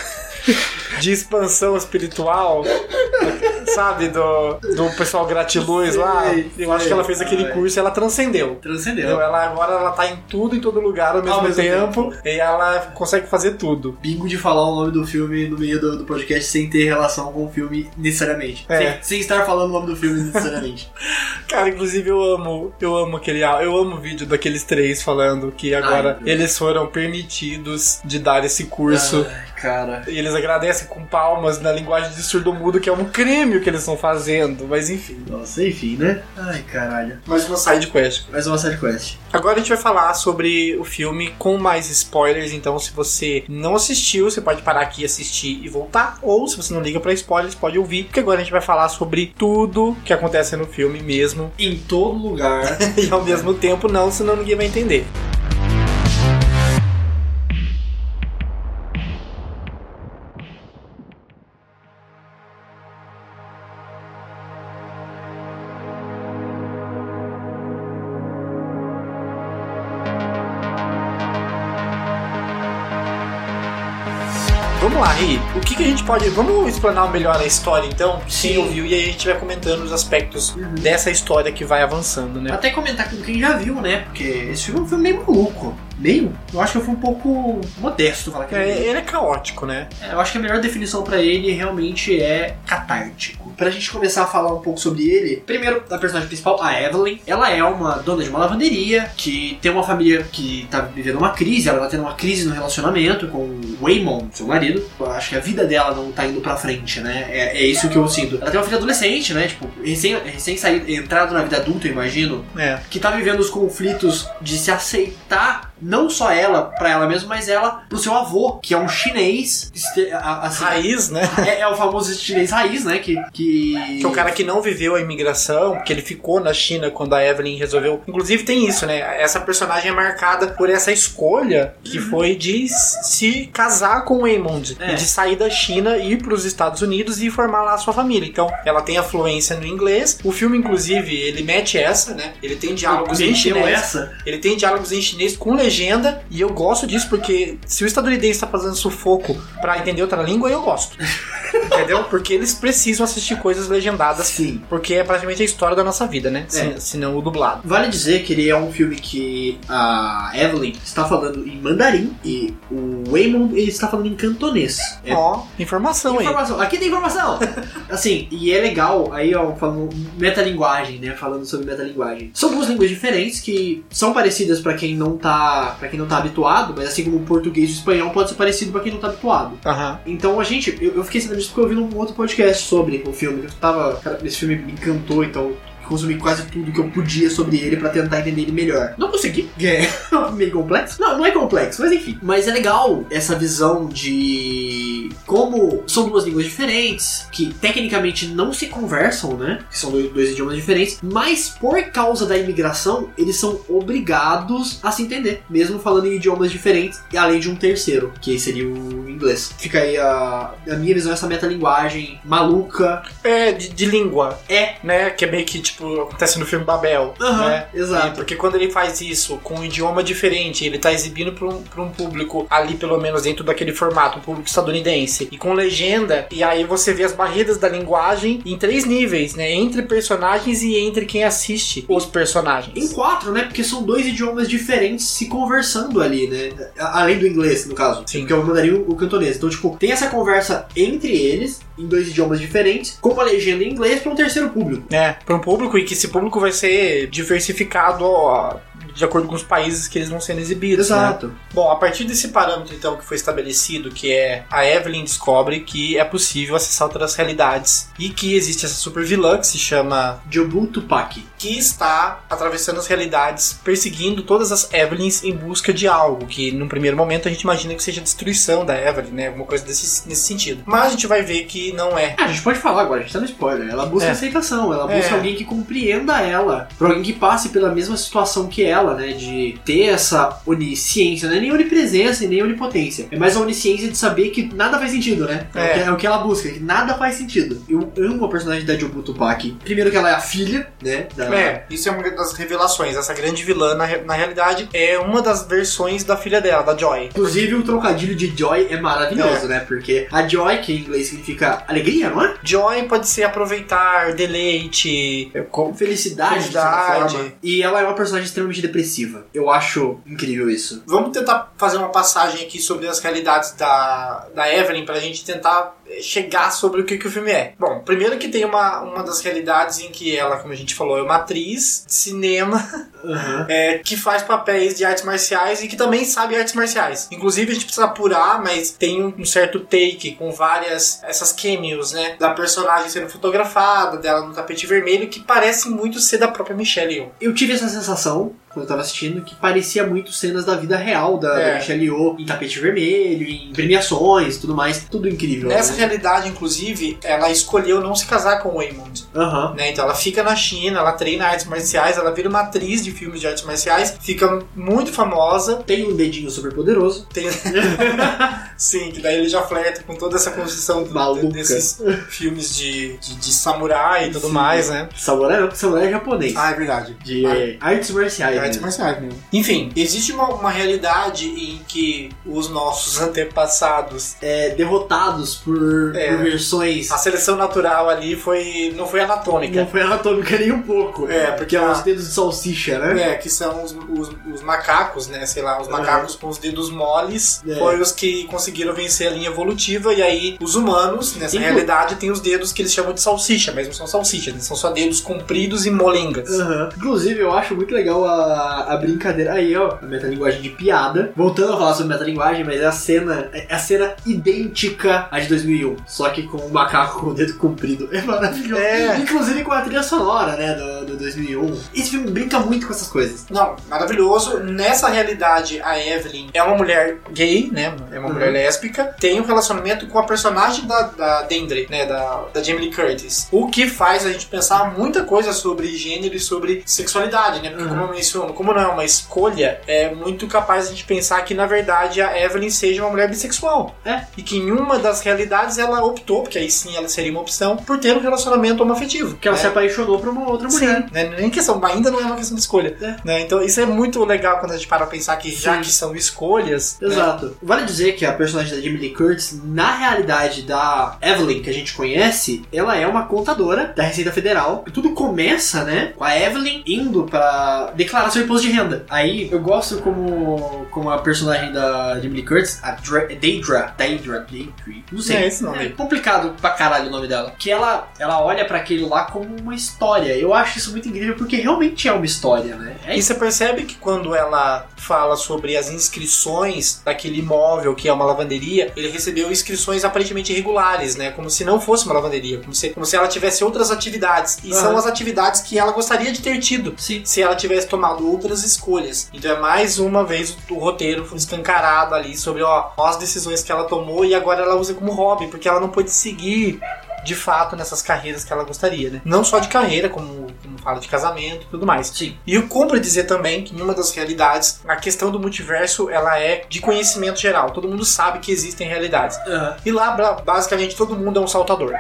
<laughs> de expansão espiritual, <laughs> <laughs> sabe, do, do pessoal gratiluz lá. Sei, Eu acho que ela fez aquele curso e ela transcendeu. Transcendeu. Entendeu? Ela agora ela tá em tudo, em todo lugar ao mesmo, mesmo tempo, e ela consegue fazer tudo. Bingo de falar o nome do filme no meio do, do podcast sem ter relação com o filme necessariamente. É. Sem, sem estar falando o nome do filme necessariamente. <laughs> Cara, inclusive eu amo, eu amo aquele, eu amo o vídeo daqueles três falando que agora Ai, eles foram permitidos de dar esse curso. Ai, cara. E eles agradecem com palmas na linguagem de surdo-mudo, que é um crime o que eles estão fazendo. Mas enfim. Nossa, enfim, né? Ai, caralho. Mais uma side quest. Mais uma side quest. Agora a gente vai falar sobre o filme com mais spoilers. Então, se você não assistiu, você pode parar aqui, assistir e voltar. Ou se você não liga pra spoilers, pode ouvir. Porque agora a gente vai falar sobre tudo que acontece no filme mesmo. Em todo lugar. <laughs> E ao mesmo tempo não, senão ninguém vai entender. Que, que a gente pode. Vamos explanar melhor a história então? Quem Sim. ouviu e aí a gente vai comentando os aspectos dessa história que vai avançando, né? Até comentar com quem já viu, né? Porque esse filme é um filme meio maluco. Meio? Eu acho que eu fui um pouco modesto falar que É, ele é. ele é caótico, né? Eu acho que a melhor definição pra ele realmente é catártico. pra gente começar a falar um pouco sobre ele, primeiro, a personagem principal, a Evelyn, ela é uma dona de uma lavanderia que tem uma família que tá vivendo uma crise, ela tá tendo uma crise no relacionamento com o Waymon, seu marido. Eu acho que a vida dela não tá indo pra frente, né? É, é isso que eu sinto. Ela tem uma filha adolescente, né? Tipo, recém, recém saído, entrado na vida adulta, eu imagino, É. que tá vivendo os conflitos de se aceitar, não só ela pra ela mesma, mas ela pro seu avô, que é um chinês, assim, Raiz, né? é, é o famoso chinês raiz, né? Que, que... Que é o cara que não viveu a imigração, porque ele ficou na China quando a Evelyn resolveu. Inclusive tem isso, né? Essa personagem é marcada por essa escolha que foi de se casar com o Waymond. É. E de sair da China, ir para os Estados Unidos e formar lá a sua família. Então, ela tem a fluência no inglês. O filme, inclusive, ele mete essa, né? Ele tem diálogos em chinês. essa. Ele tem diálogos em chinês com legenda. E eu gosto disso porque se o estadunidense tá fazendo sufoco pra entender outra língua, eu gosto. <laughs> Entendeu? Porque eles precisam assistir coisas legendadas. Sim. Porque é praticamente a história da nossa vida, né? É. Se, não o dublado. Vale dizer que ele é um filme que a Evelyn está falando em mandarim e o Waymond ele está falando em cantonês. É Ó, informação aí. Informação. Aqui tem informação! <laughs> assim, e é legal, aí ó, falando metalinguagem, né? Falando sobre metalinguagem. São duas línguas diferentes que são parecidas pra quem não tá. para quem não tá habituado, mas assim como o português e o espanhol pode ser parecido pra quem não tá habituado. Aham. Então a gente, eu, eu fiquei sabendo disso porque eu vi num outro podcast sobre o filme. Eu tava. Cara, esse filme me encantou, então consumi quase tudo que eu podia sobre ele pra tentar entender ele melhor. Não consegui, é <laughs> meio complexo. Não, não é complexo, mas enfim. Mas é legal essa visão de como são duas línguas diferentes, que tecnicamente não se conversam, né? Que são dois, dois idiomas diferentes, mas por causa da imigração, eles são obrigados a se entender, mesmo falando em idiomas diferentes, e além de um terceiro, que seria o inglês. Fica aí a, a minha visão, essa metalinguagem maluca. É, de, de língua. É. Né? Que é meio que, tipo, acontece no filme Babel. Aham, né? exato. E porque quando ele faz isso com um idioma diferente, ele tá exibindo pra um, pra um público ali, pelo menos dentro daquele formato, um público estadunidense, e com legenda, e aí você vê as barreiras da linguagem em três níveis, né? Entre personagens e entre quem assiste os personagens. Em quatro, né? Porque são dois idiomas diferentes se conversando ali, né? Além do inglês, no caso. Sim. Porque eu mandaria o cantonês. Então, tipo, tem essa conversa entre eles, em dois idiomas diferentes, com uma legenda em inglês para um terceiro público. É, para um público e que esse público vai ser diversificado ó, de acordo com os países que eles vão sendo exibidos. né? Bom, a partir desse parâmetro então que foi estabelecido, que é a Evelyn descobre que é possível acessar outras realidades e que existe essa super vilã que se chama Jobu Tupac. que está atravessando as realidades, perseguindo todas as Evelyns em busca de algo, que num primeiro momento a gente imagina que seja destruição da Evelyn, né? Alguma coisa desse, nesse sentido. Mas a gente vai ver que não é. Ah, a gente pode falar agora, a gente tá no spoiler. Ela busca É. aceitação, ela busca É. alguém que compreenda ela. Pra alguém que passe pela mesma situação que ela, né? De ter essa onisciência, não é nem onipresença e nem onipotência. É mais a onisciência de saber que nada faz sentido, né? É, É. O, que, é o que ela busca, que nada faz sentido. Eu amo a personagem da Jobu Tupac. Primeiro que ela é a filha, né? Da... É, isso é uma das revelações. Essa grande vilã, na, na realidade, é uma das versões da filha dela, da Joy. Inclusive o trocadilho de Joy é maravilhoso, É. né? Porque a Joy, que em inglês significa alegria, não é? Joy pode ser aproveitar, deleite, Felicidade, de certa Felicidade. forma. E ela é uma personagem extremamente depressiva. Eu acho incrível isso. Vamos tentar fazer uma passagem aqui sobre as realidades da, da Evelyn pra gente tentar eh, chegar sobre o que, que o filme é. Bom, primeiro que tem uma, uma das realidades em que ela, como a gente falou, é uma atriz de cinema é, <laughs> que faz papéis de artes marciais e que também sabe artes marciais. Inclusive a gente precisa apurar, mas tem um, um certo take com várias essas cameos, né? Da personagem sendo fotografada, dela no tapete vermelho, que parecem muito ser da própria Michelle Yeoh. Eu tive essa sensação quando eu tava assistindo que parecia muito cenas da vida real da, É. da Michelle Yeoh em tapete vermelho, em premiações, tudo mais, tudo incrível. Nessa né? realidade, inclusive, ela escolheu não se casar com o Waymond. Aham. Né? Então ela fica na China, ela treina artes marciais, ela vira uma atriz de filmes de artes marciais, fica muito famosa. Tem um dedinho super poderoso. Tem... <laughs> Sim, que daí ele já flerta com toda essa construção do- desses filmes de, de, de samurai e tudo Sim. mais, né? Samurai não, samurai é japonês. Ah, é verdade. De Ah, artes marciais. Artes marciais mesmo. Enfim, existe uma, uma realidade em que os nossos <laughs> antepassados, É, derrotados por, É. por versões. a seleção natural ali foi não foi anatômica. Não foi anatômica nem um pouco. É, porque que é a- os dedos de salsicha, né? É, que são os, os- os macacos, né? Sei lá, os macacos com os dedos moles É. foram os que conseguiram vencer a linha evolutiva. E aí, os humanos, nessa Inclu- realidade, têm os dedos que eles chamam de salsicha, mas não são salsichas, eles são só dedos compridos e molengas. Aham. Inclusive, eu acho muito legal a, a brincadeira. Aí, ó, a metalinguagem de piada. Voltando a falar sobre metalinguagem, mas é a cena, é a cena idêntica à de 2001. Só que com o macaco com o dedo comprido. É maravilhoso. É. Inclusive com a trilha sonora, né, do, do 2001. Esse filme brinca muito com essas coisas. Não, maravilhoso. Nessa realidade, a Evelyn é uma mulher gay, né? É uma Uhum. mulher lésbica. Tem um relacionamento com a personagem da, da Dendry, né? Da, da Jamie Lee Curtis. O que faz a gente pensar muita coisa sobre gênero e sobre sexualidade, né? Porque, Uhum. como eu menciono, como não é uma escolha, é muito capaz gente pensar que, na verdade, a Evelyn seja uma mulher bissexual. É. E que em uma das realidades ela optou, porque aí sim ela seria uma opção, por ter um relacionamento homoafetivo. Que ela né? se apaixonou por uma outra mulher. Sim, né? Nem questão, ainda não é uma questão de escolha. É. Né? Então isso é muito legal quando a gente para pensar que já Sim. que são escolhas. né? Exato. Vale dizer que a personagem da Jamie Lee Curtis, na realidade da Evelyn que a gente conhece, ela é uma contadora da Receita Federal. E tudo começa, né, com a Evelyn indo pra declarar seu imposto de renda. Aí eu gosto como, como a personagem da Jamie Lee Curtis, a Dra Daedra, Daedra, Daedra, não sei. É esse nome. É complicado pra caralho o nome dela. Que ela, ela olha pra aquilo lá como uma história. Eu acho isso muito incrível porque realmente é uma história, né? É E você percebe que quando ela fala sobre as inscrições daquele imóvel que é uma lavanderia, ele recebeu inscrições aparentemente irregulares, né? Como se não fosse uma lavanderia, como se, como se ela tivesse outras atividades. E Aham. são as atividades que ela gostaria de ter tido. Sim. Se ela tivesse tomado outras escolhas. Então é mais uma vez o, o roteiro escancarado ali sobre ó, as decisões que ela tomou e agora ela usa como hobby, porque ela não pôde seguir de fato nessas carreiras que ela gostaria, né? Não só de carreira, como, como fala de casamento e tudo mais. Sim. E eu compro dizer também que em uma das realidades, a questão do multiverso, ela é de conhecimento geral. Todo mundo sabe que existem realidades. Aham. E lá, ba- basicamente, todo mundo é um saltador.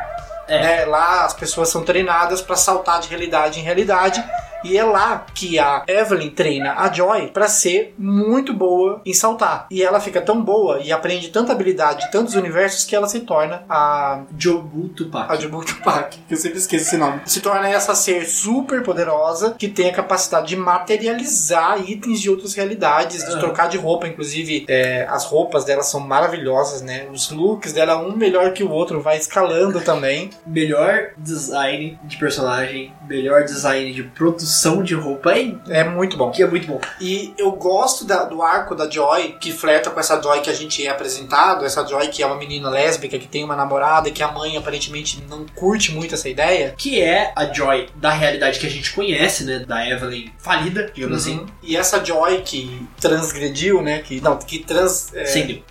É. Né? Lá as pessoas são treinadas para saltar de realidade em realidade. E é lá que a Evelyn treina a Joy para ser muito boa em saltar. E ela fica tão boa e aprende tanta habilidade de tantos universos que ela se torna a Jobu Tupac. a Jubal Tupac, <laughs> que eu sempre esqueço esse nome. Se torna essa ser super poderosa que tem a capacidade de materializar itens de outras realidades, de Aham. trocar de roupa. Inclusive, é, as roupas dela são maravilhosas, né? Os looks dela, um melhor que o outro, vai escalando também. Melhor design de personagem, melhor design de produção de roupa, é, É muito bom. que é muito bom. E eu gosto da- do arco da Joy, que flerta com essa Joy que a gente é apresentado, essa Joy que é uma menina lésbica, que tem uma namorada e que a mãe aparentemente não curte muito essa ideia. Que é a Joy da realidade que a gente conhece, né? Da Evelyn falida, digamos assim. Uhum. E essa Joy que transgrediu, né? Que, não, que trans. é,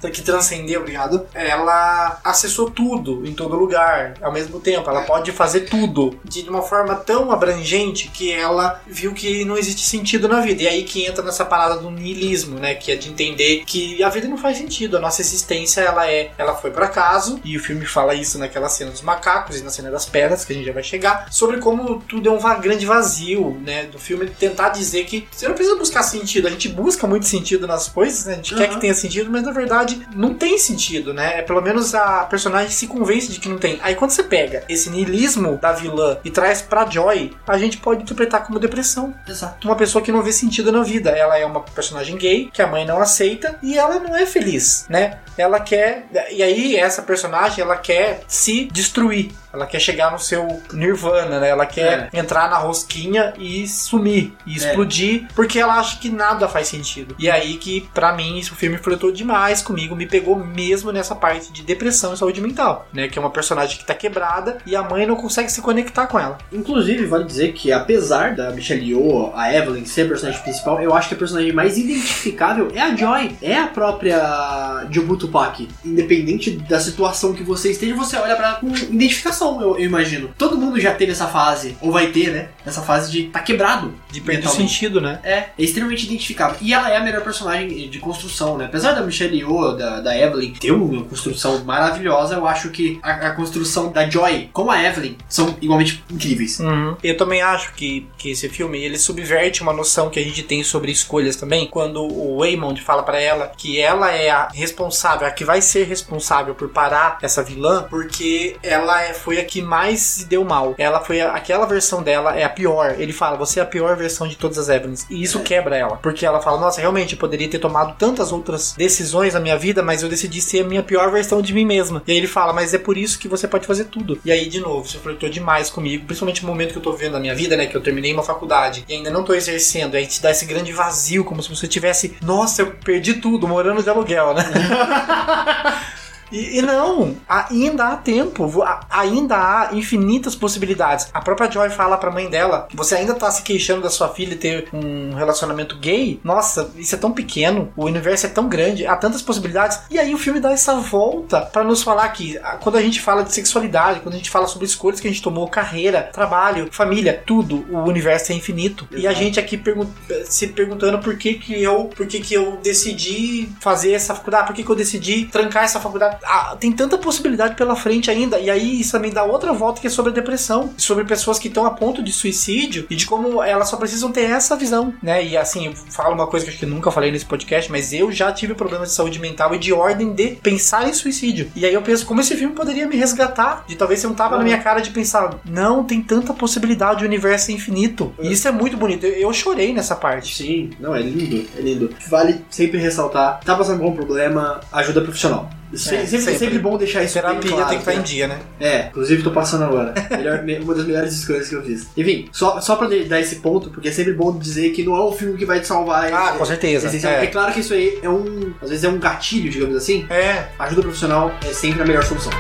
que transcendeu, obrigado. Ela acessou tudo em todo lugar ao mesmo tempo. Ela pode fazer tudo de uma forma tão abrangente que ela viu que não existe sentido na vida. E aí que entra nessa parada do niilismo, né? Que é de entender que a vida não faz sentido. A nossa existência ela é, ela foi por acaso. E o filme fala isso naquela cena dos macacos e na cena das pedras que a gente já vai chegar sobre como tudo é um grande vazio, né? Do filme tentar dizer que você não precisa buscar sentido. A gente busca muito sentido nas coisas, né? A gente quer Uhum. que tenha sentido, mas na verdade não tem sentido, né? É pelo menos a personagem se convence de que não tem. Aí quando você pega esse niilismo da vilã e traz pra Joy, a gente pode interpretar como depressão. Exato. Uma pessoa que não vê sentido na vida. Ela é uma personagem gay, que a mãe não aceita, e ela não é feliz, né? Ela quer. E aí, essa personagem, ela quer se destruir. Ela quer chegar no seu nirvana, né? Ela quer entrar na rosquinha e sumir, e explodir, porque ela acha que nada faz sentido. E aí que, pra mim, isso o filme flertou demais comigo, me pegou mesmo nessa parte de depressão e saúde mental, né? Que é uma personagem que tá quebrada e a mãe não consegue se conectar com ela. Inclusive, vale dizer que apesar da Michelle Yeoh, a Evelyn, ser a personagem principal, eu acho que a personagem mais identificável é a Joy. É a própria Jobu Tupac. Independente da situação que você esteja, você olha pra ela com identificação. Eu, eu imagino. Todo mundo já teve essa fase, ou vai ter, né? Essa fase de tá quebrado. De perder o sentido, né? É, é extremamente identificável. E ela é a melhor personagem de construção, né? Apesar da Michelle Yeoh, da, da Evelyn, ter uma construção maravilhosa, eu acho que a, a construção da Joy com a Evelyn são igualmente incríveis. Uhum. Eu também acho que, que esse filme ele subverte uma noção que a gente tem sobre escolhas também. Quando o Waymond fala pra ela que ela é a responsável, a que vai ser responsável por parar essa vilã, porque ela é- foi a que mais se deu mal. Ela foi a- aquela versão dela é a pior. Ele fala, você é a pior versão de todas as Evelyns. E isso quebra ela, porque ela fala, nossa, realmente eu poderia ter tomado tantas outras decisões na minha vida, mas eu decidi ser a minha pior versão de mim mesma. E aí ele fala, mas é por isso que você pode fazer tudo. E aí, de novo, você flertou demais comigo, principalmente no momento que eu tô vivendo na minha vida, né? Que eu terminei uma faculdade e ainda não tô exercendo. Aí te dá esse grande vazio, como se você tivesse, nossa, eu perdi tudo, morando de aluguel, né? <laughs> E, e não, ainda há tempo, ainda há infinitas possibilidades. A própria Joy fala pra mãe dela: você ainda tá se queixando da sua filha ter um relacionamento gay? Nossa, isso é tão pequeno, o universo é tão grande, há tantas possibilidades. E aí o filme dá essa volta pra nos falar que quando a gente fala de sexualidade, quando a gente fala sobre escolhas que a gente tomou, carreira, trabalho, família, tudo, o universo é infinito. E a gente aqui pergun- se perguntando por que que eu, por que que eu decidi fazer essa faculdade, por que que eu decidi trancar essa faculdade. Ah, tem tanta possibilidade pela frente ainda. E aí isso também dá outra volta que é sobre a depressão, sobre pessoas que estão a ponto de suicídio e de como elas só precisam ter essa visão, né? E assim, eu falo uma coisa que eu acho que nunca falei nesse podcast, mas eu já tive problemas de saúde mental e de ordem de pensar em suicídio. E aí eu penso como esse filme poderia me resgatar, de talvez ser um tapa na minha cara de pensar, não, tem tanta possibilidade, o universo é infinito. E isso é muito bonito. Eu, eu chorei nessa parte. Sim, não, é lindo, é lindo. Vale sempre ressaltar, tá passando por um problema, ajuda profissional. Se- É, sempre, sempre. sempre bom deixar isso bem Terapia claro, tem que estar em né? dia, né? É, inclusive tô passando agora. Melhor- me- <laughs> uma das melhores escolhas que eu fiz. Enfim, só, só pra dar esse ponto, porque é sempre bom dizer que não é um filme que vai te salvar. Ah, é- com certeza. é. É. É claro que isso aí é um. Às vezes é um gatilho, digamos assim. É, Ajuda profissional é sempre a melhor solução.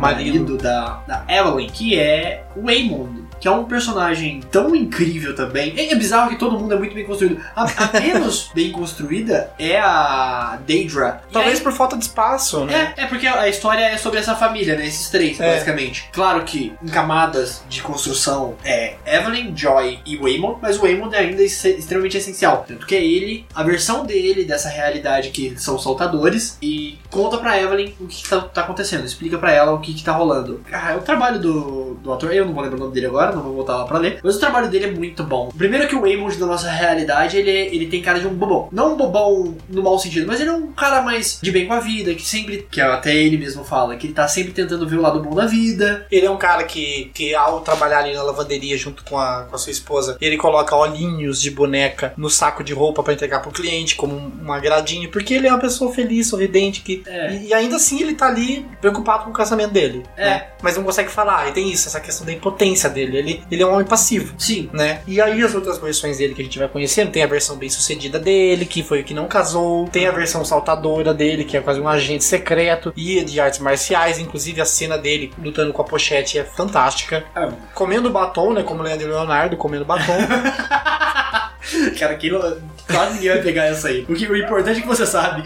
Marido. marido da, da Evelyn, que é o Waymond. Que é um personagem tão incrível também. É, é bizarro que todo mundo é muito bem construído. A, a <laughs> menos bem construída é a Daedra. Talvez aí- por falta de espaço, né? é, é porque a história é sobre essa família, né? Esses três, É. basicamente. Claro que em camadas de construção é Evelyn, Joy e Waymond, mas o Waymond é ainda ex- extremamente essencial. Tanto que é ele, a versão dele dessa realidade que são soltadores, e conta pra Evelyn o que, que tá, tá acontecendo, explica pra ela o que, que tá rolando. Ah, o trabalho do, do ator, eu não vou lembrar o nome dele agora, não vou voltar lá pra ler, mas o trabalho dele é muito bom. Primeiro que o Waymond da nossa realidade, ele, ele tem cara de um bobão. Não um bobão no mau sentido, mas ele é um cara mais de bem com a vida, que sempre, que até ele mesmo fala, que ele tá sempre tentando ver o lado bom da vida. Ele é um cara que, que ao trabalhar ali na lavanderia junto com a, com a sua esposa, ele coloca olhinhos de boneca no saco de roupa pra entregar pro cliente como um, um agradinho, porque ele é uma pessoa feliz, sorridente, que É. e, e ainda assim ele tá ali preocupado com o casamento dele, É. né? Mas não consegue falar, e tem isso, essa questão da impotência dele. Ele, ele é um homem passivo. Sim. Né? E aí as outras versões dele que a gente vai conhecendo, tem a versão bem sucedida dele, que foi o que não casou, tem a versão saltadora dele, que é quase um agente secreto, e de artes marciais, inclusive a cena dele lutando com a pochete é fantástica. É. Comendo batom, né? Como Leandro Leonardo, comendo batom. <laughs> Cara, não, quase ninguém vai pegar essa aí. O, que, o importante é que você sabe.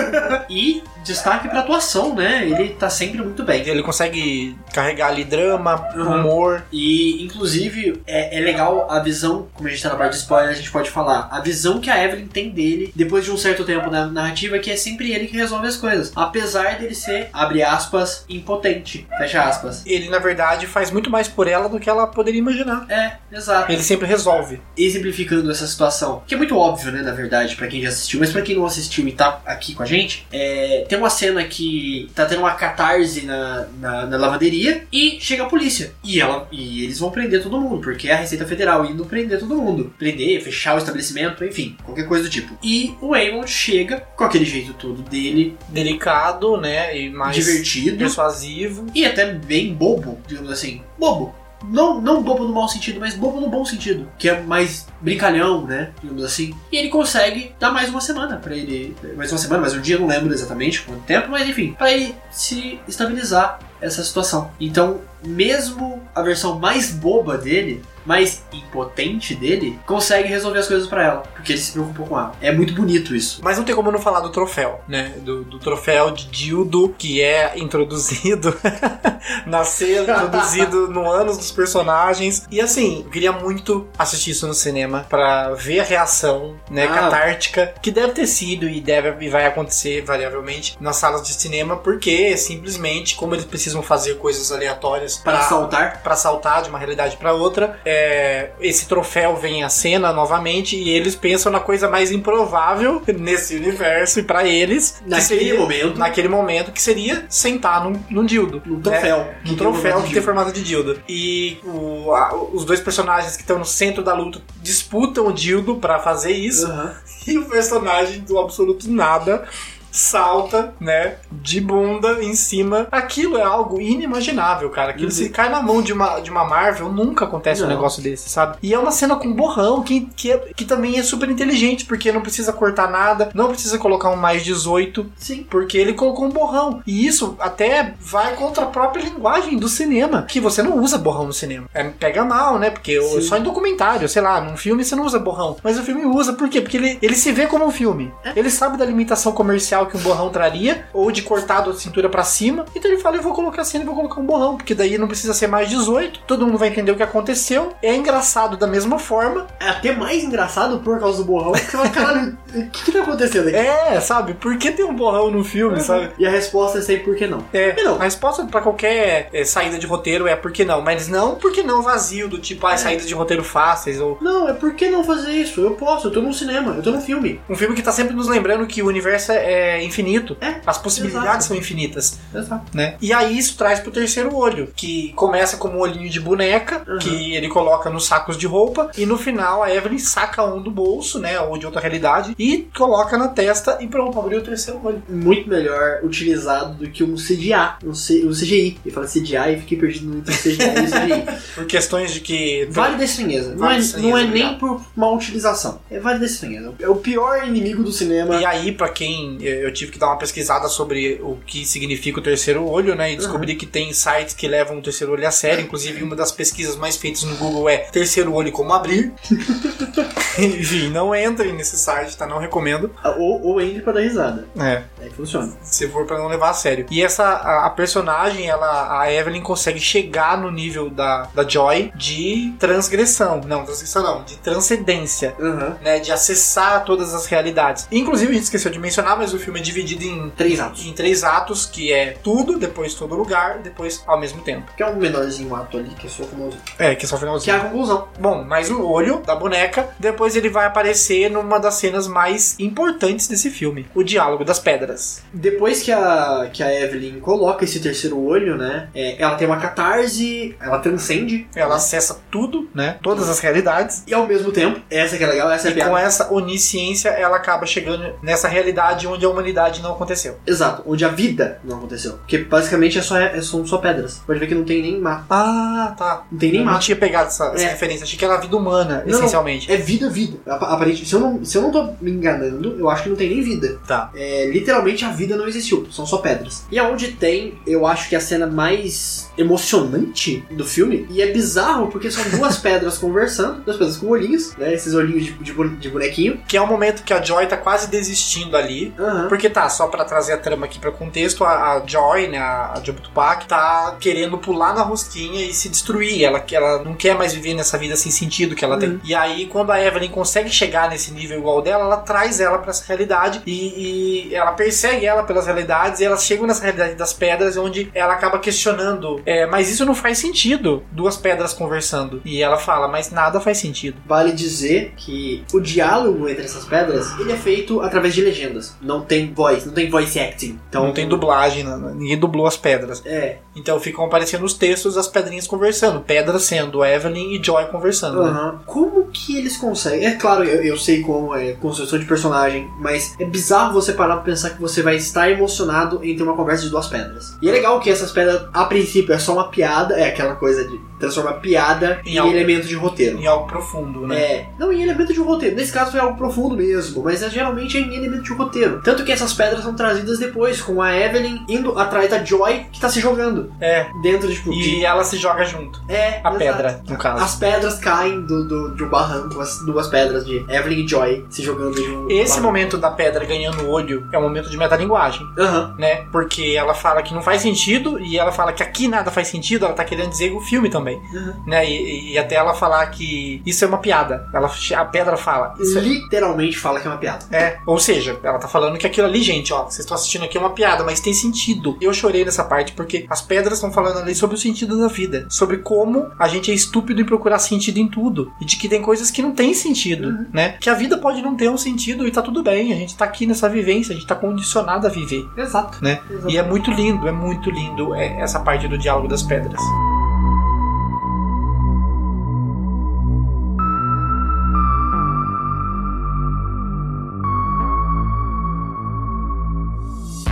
<laughs> e destaque pra atuação, né? Ele tá sempre muito bem. ele consegue carregar ali drama, Uhum. humor. E, inclusive, é, é legal a visão, como a gente tá na parte de spoiler, a gente pode falar, a visão que a Evelyn tem dele depois de um certo tempo na narrativa, que é sempre ele que resolve as coisas. Apesar dele ser, abre aspas, impotente. Fecha aspas. Ele, na verdade, faz muito mais por ela do que ela poderia imaginar. É, exato. Ele sempre resolve. exemplificando essa situação, que é muito óbvio, né, na verdade, pra quem já assistiu, mas pra quem não assistiu e tá aqui com a gente, é, tem uma cena que tá tendo uma catarse na, na, na lavanderia e chega a polícia. E, ela, e eles vão prender todo mundo, porque é a Receita Federal indo prender todo mundo. Prender, fechar o estabelecimento, enfim, qualquer coisa do tipo. E o Waymond chega com aquele jeito todo dele, Delicado, né? E mais divertido persuasivo. e até bem bobo, digamos assim. Bobo. Não, não bobo no mau sentido, mas bobo no bom sentido. Que é mais brincalhão, né? Digamos assim. E ele consegue dar mais uma semana pra ele. Mais uma semana, mais um dia, não lembro exatamente quanto tempo, mas enfim, pra ele se estabilizar essa situação. Então, mesmo a versão mais boba dele, mais impotente dele, consegue resolver as coisas pra ela, porque ele se preocupou com ela. É muito bonito isso. Mas não tem como não falar do troféu, né? Do, do troféu de Dildo que é introduzido <laughs> na cena, introduzido no ânus dos personagens. E assim, eu queria muito assistir isso no cinema pra ver a reação, né, Ah. catártica, que deve ter sido e deve e vai acontecer variavelmente nas salas de cinema, porque simplesmente, como eles precisam fazer coisas aleatórias Para saltar. para saltar de uma realidade para outra. é, esse troféu vem à cena novamente e eles pensam na coisa mais improvável nesse universo e para eles que Naquele seria- momento. naquele momento que seria sentar num, num dildo, né? troféu. Um troféu que tem formato de dildo. E o- a- os dois personagens que estão no centro da luta disputam o dildo para fazer isso. Aham. <laughs> E o personagem do absoluto nada salta, né, de bunda em cima. Aquilo é algo inimaginável, cara. Aquilo Uhum. se cai na mão de uma, de uma Marvel, nunca acontece um Não. negócio desse, sabe? E é uma cena com borrão, que, que, é- que também é super inteligente, porque não precisa cortar nada, não precisa colocar um mais 18, Sim. porque ele colocou um borrão. E isso até vai contra a própria linguagem do cinema, que você não usa borrão no cinema. É, pega mal, né? Porque Sim. só em documentário, sei lá, num filme você não usa borrão. Mas o filme usa, por quê? Porque ele, ele se vê como um filme. Ele sabe da limitação comercial que um borrão traria, ou de cortar da cintura pra cima. Então ele fala, eu vou colocar assim, eu vou colocar um borrão, porque daí não precisa ser mais 18, todo mundo vai entender o que aconteceu. É engraçado da mesma forma. É até mais engraçado por causa do borrão. Porque você fala, caralho, o que, que tá acontecendo aqui? É, sabe? Por que tem um borrão no filme, sabe? E a resposta é sempre por que não. É, não? a resposta pra qualquer é, saída de roteiro é por que não, mas não por que não vazio, do tipo, ah, saídas de roteiro fáceis, ou Não, é por que não fazer isso? Eu posso, eu tô num cinema, eu tô num filme. um filme que tá sempre nos lembrando que o universo é infinito, É, as possibilidades exato. são infinitas, Exato. né? E aí isso traz pro terceiro olho, que começa como um olhinho de boneca, Uhum. que ele coloca nos sacos de roupa, e no final a Evelyn saca um do bolso, né, ou de outra realidade, e coloca na testa e pronto, abriu o terceiro olho. Muito melhor utilizado do que um CGA, um, C, um CGI. Eu falo CGI e fiquei perdido entre CGI e CGI. <laughs> Por questões de que... Vale da estranheza. Não é, Vale da estranheza, não é nem por má utilização. É vale da estranheza. É o pior inimigo do cinema. E aí, pra quem eh, eu tive que dar uma pesquisada sobre o que significa o terceiro olho, né? E descobri que tem sites que levam o terceiro olho a sério. Inclusive, uma das pesquisas mais feitas no Google é terceiro olho como abrir. <laughs> Enfim, não entrem nesse site, tá? Não recomendo. Ou, ou entre pra dar risada. É, Aí funciona. se for pra não levar a sério. E essa, a, a personagem, ela, a Evelyn consegue chegar no nível da, da Joy de transgressão. Não, transgressão não, de transcendência. Aham. Né, de acessar todas as realidades. Inclusive, a gente esqueceu de mencionar, mas o filme é dividido em Três atos. em três atos, que é tudo, depois todo lugar, depois ao mesmo tempo. Que é um menorzinho ato ali, que é só como. É, que é só o Que é finalzinho. a conclusão. Bom, mas o olho da boneca, depois ele vai aparecer numa das cenas mais importantes desse filme, o diálogo das pedras. Depois que a, que a Evelyn coloca esse terceiro olho, né? é, ela tem uma catarse, ela transcende. Ela acessa tudo, né? Todas as realidades. E ao mesmo tempo, essa que é legal, essa é a E com essa onisciência, ela acaba chegando nessa realidade onde a humanidade não aconteceu. Exato, onde a vida não aconteceu. Porque basicamente é só, é, são só pedras. Pode ver que não tem nem mato. Ah, tá. Não tem nem Eu não tinha pegado essa, essa É. referência. Achei que era a vida humana, Não, essencialmente. É vida, vida. Ap- Aparente, se eu, não, se eu não tô me enganando, eu acho que não tem nem vida. Tá. É, literalmente a vida não existiu, são só pedras. E aonde tem, eu acho que é a cena mais emocionante do filme, e é bizarro porque são duas <laughs> pedras conversando, duas pedras com olhinhos, né? Esses olhinhos de, de, de bonequinho. Que é o momento que a Joy tá quase desistindo ali. Aham. Porque tá, só pra trazer a trama aqui pra contexto, a, a Joy, né, a, a Joy Tupac, tá querendo pular na rosquinha e se destruir. Ela, ela não quer mais viver nessa vida sem sentido que ela Uhum. tem. E aí, quando a Evelyn consegue chegar nesse nível igual dela, ela traz ela pra essa realidade e, e ela persegue ela pelas realidades e elas chegam nessa realidade das pedras, onde ela acaba questionando: é, mas isso não faz sentido, duas pedras conversando. E ela fala: mas nada faz sentido. Vale dizer que o diálogo entre essas pedras, ele é feito através de legendas. Não tem voice, não tem voice acting. Então não tem dublagem, não- ninguém dublou as pedras. É, Então ficam aparecendo os textos das pedrinhas conversando. Pedras sendo Evelyn e Joy conversando. né? Aham. Como que que eles conseguem? É claro, eu, eu sei como é construção de personagem, mas é bizarro você parar pra pensar que você vai estar emocionado em ter uma conversa de duas pedras. E é legal que essas pedras, a princípio, é só uma piada, é aquela coisa de transformar piada Em em, algo- elemento de roteiro. Em algo profundo, né? É, não em elemento de roteiro. Nesse caso foi algo profundo mesmo, mas é, geralmente é em elemento de roteiro. Tanto que essas pedras são trazidas depois, com a Evelyn indo atrás da Joy que tá se jogando. É. Dentro tipo, E de. ela se joga junto. É, A exato. pedra, no caso. As pedras caem do, do, de um barranco, as duas pedras de Evelyn e Joy se jogando de um. Esse barranco. momento da pedra ganhando o olho é um momento de metalinguagem, Aham. né? Porque ela fala que não faz sentido e ela fala que aqui nada faz sentido, ela tá querendo dizer o filme também, Uhum. né? E, e até ela falar que isso é uma piada. Ela, a pedra fala. Isso é, Literalmente fala que é uma piada. é, ou seja, ela tá falando que aquilo ali, gente, ó, vocês estão assistindo aqui é uma piada, mas tem sentido. Eu chorei nessa parte porque as pedras estão falando ali sobre o sentido da vida, sobre como a gente é estúpido em procurar sentido em tudo e de que tem coisas que não tem sentido, né? Que a vida pode não ter um sentido e tá tudo bem, a gente tá aqui nessa vivência, a gente tá condicionado a viver, Exato. né? Exato. E é muito lindo, é muito lindo é, essa parte do diálogo das pedras.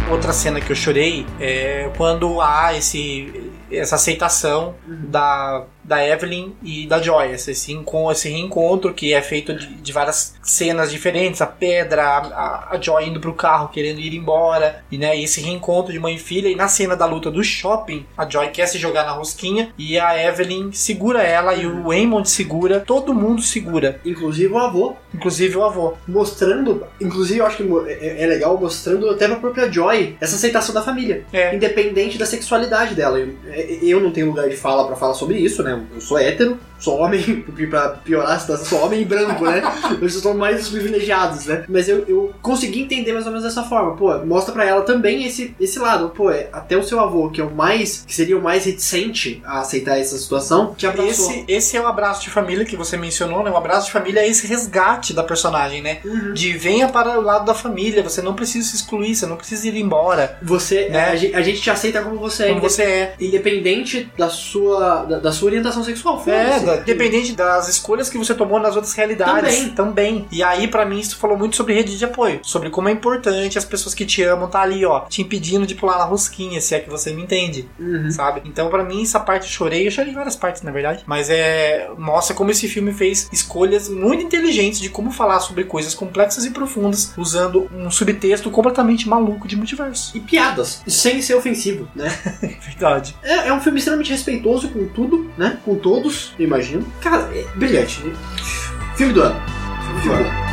Outra cena que eu chorei é quando há esse, essa aceitação da, da Evelyn e da Joy. Esse, esse, enco- esse reencontro que é feito de, de várias cenas diferentes. A pedra, a, a Joy indo pro carro querendo ir embora. E, né, esse reencontro de mãe e filha. E na cena da luta do shopping, a Joy quer se jogar na rosquinha e a Evelyn segura ela e o Eamon segura. Todo mundo segura, Inclusive o avô inclusive o avô. mostrando, inclusive eu acho que mo- é, é legal mostrando até pra própria Joy essa aceitação da família, É. independente da sexualidade dela. Eu, é, eu não tenho lugar de fala pra falar sobre isso, né? Eu sou hétero, sou homem, <laughs> pra piorar a situação, sou homem branco, né? Eu sou mais os privilegiados, né? Mas eu, eu consegui entender mais ou menos dessa forma. Pô, mostra pra ela também esse, esse lado. Pô, é, até o seu avô, que é o mais, que seria o mais reticente a aceitar essa situação, te abraçou. Esse, esse é o abraço de família que você mencionou, né? O abraço de família é esse resgate da personagem, né? Uhum. De venha para o lado da família, você não precisa se excluir, você não precisa ir embora. Você, Né? a, gente, a gente te aceita como você é, Como você é. independente da sua, da, da sua orientação sexual. É, foda-se. dependente das escolhas que você tomou nas outras realidades. Também. E aí, pra mim, isso falou muito sobre rede de apoio. Sobre como é importante as pessoas que te amam tá ali, ó, te impedindo de pular na rosquinha, se é que você me entende. Uhum. Sabe? Então, pra mim, essa parte eu chorei. Eu chorei em várias partes, na verdade. Mas é. Mostra como esse filme fez escolhas muito inteligentes de como falar sobre coisas complexas e profundas, usando um subtexto completamente maluco de multiverso. E piadas, sem ser ofensivo, né? <laughs> Verdade. É, é um filme extremamente respeitoso com tudo, né? Com todos, imagino. Cara, é brilhante. Filme do ano. Filme do ano.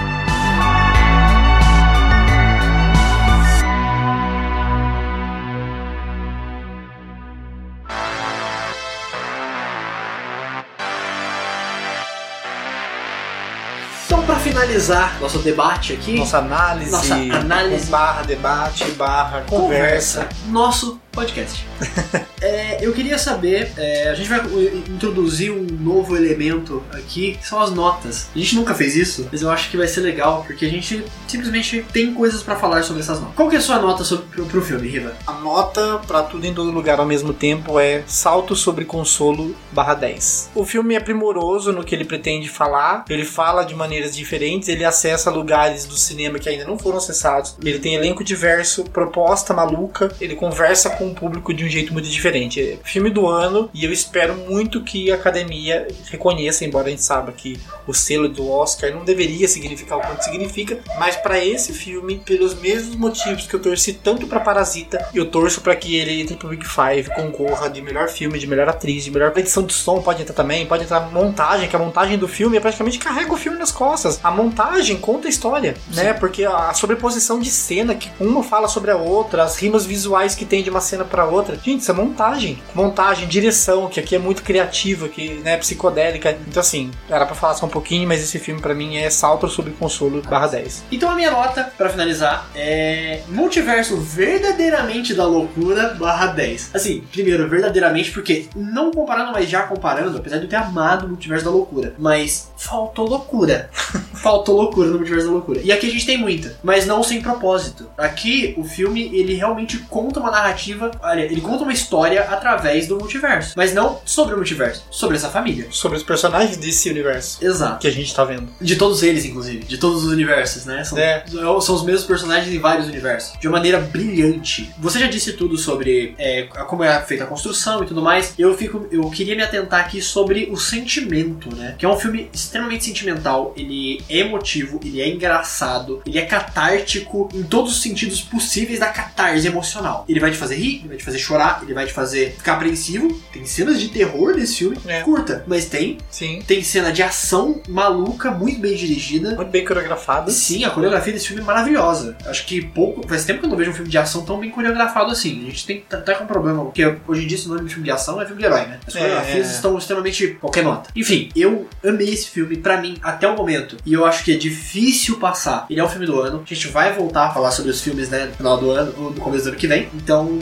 Então, finalizar nosso debate aqui, Nossa análise, Nossa análise. barra debate, barra conversa. nosso podcast. <laughs> É, eu queria saber, é, a gente vai introduzir um novo elemento aqui, que são as notas. A gente nunca fez isso, mas eu acho que vai ser legal, porque a gente simplesmente tem coisas pra falar sobre essas notas. Qual que é a sua nota sobre, pro, pro filme, Riva? A nota pra tudo em todo lugar ao mesmo tempo é salto sobre consolo barra 10. O filme é primoroso no que ele pretende falar, ele fala de maneiras diferentes, ele acessa lugares do cinema que ainda não foram acessados, ele tem elenco diverso, proposta maluca, ele conversa com o público de um jeito muito diferente. É filme do ano e eu espero muito que a academia reconheça, embora a gente saiba que o selo do Oscar não deveria significar o quanto significa, mas pra esse filme, pelos mesmos motivos que eu torci tanto pra Parasita, eu torço pra que ele entre pro Big Five, concorra de melhor filme, de melhor atriz, de melhor edição de som, pode entrar também, pode entrar montagem, que a montagem do filme é praticamente carrega o filme nas costas. A montagem conta a história, né? Porque a sobreposição de cena, que uma fala sobre a outra, as rimas visuais que tem de uma cena pra outra. Gente, isso é montagem. Montagem, direção, que aqui é muito criativa, que né, psicodélica. Então, assim, era pra falar só um pouquinho, mas esse filme pra mim é salto sobre consolo barra 10. Então a minha nota, pra finalizar, é Multiverso verdadeiramente da loucura barra 10. Assim, primeiro, verdadeiramente, porque não comparando, mas já comparando, apesar de eu ter amado o Multiverso da Loucura, mas faltou loucura. <laughs> faltou loucura no Multiverso da Loucura. E aqui a gente tem muita, mas não sem propósito. Aqui, o filme, ele realmente conta uma narrativa narrativa. Olha, ele conta uma história através do multiverso. Mas não sobre o multiverso, sobre essa família. Sobre os personagens desse universo Exato. que a gente tá vendo. De todos eles, inclusive. De todos os universos, né? São, É. são os mesmos personagens em vários universos. De uma maneira brilhante. Você já disse tudo sobre é, como é feita a construção e tudo mais. Eu fico. Eu queria me atentar aqui sobre o sentimento, né? Que é um filme extremamente sentimental. Ele é emotivo, ele é engraçado, ele é catártico em todos os sentidos possíveis da catarse emocional. Ele vai te fazer rir, ele vai te fazer chorar, ele vai te fazer ficar apreensivo. Tem cenas de terror nesse filme. É. Curta, mas tem. Sim. Tem cena de ação maluca, muito bem dirigida. Muito bem coreografado. Sim, a coreografia desse filme é maravilhosa. Acho que pouco. Faz tempo que eu não vejo um filme de ação tão bem coreografado assim. A gente tem até com um problema, porque hoje em dia esse nome de filme de ação é filme de herói, né? As É, coreografias é. estão extremamente qualquer nota. Enfim, eu amei esse filme, pra mim, até o momento. E eu acho que é difícil passar. Ele é um filme do ano. A gente vai voltar a falar sobre os filmes, né, no final do ano, ou no começo do ano que vem. Então,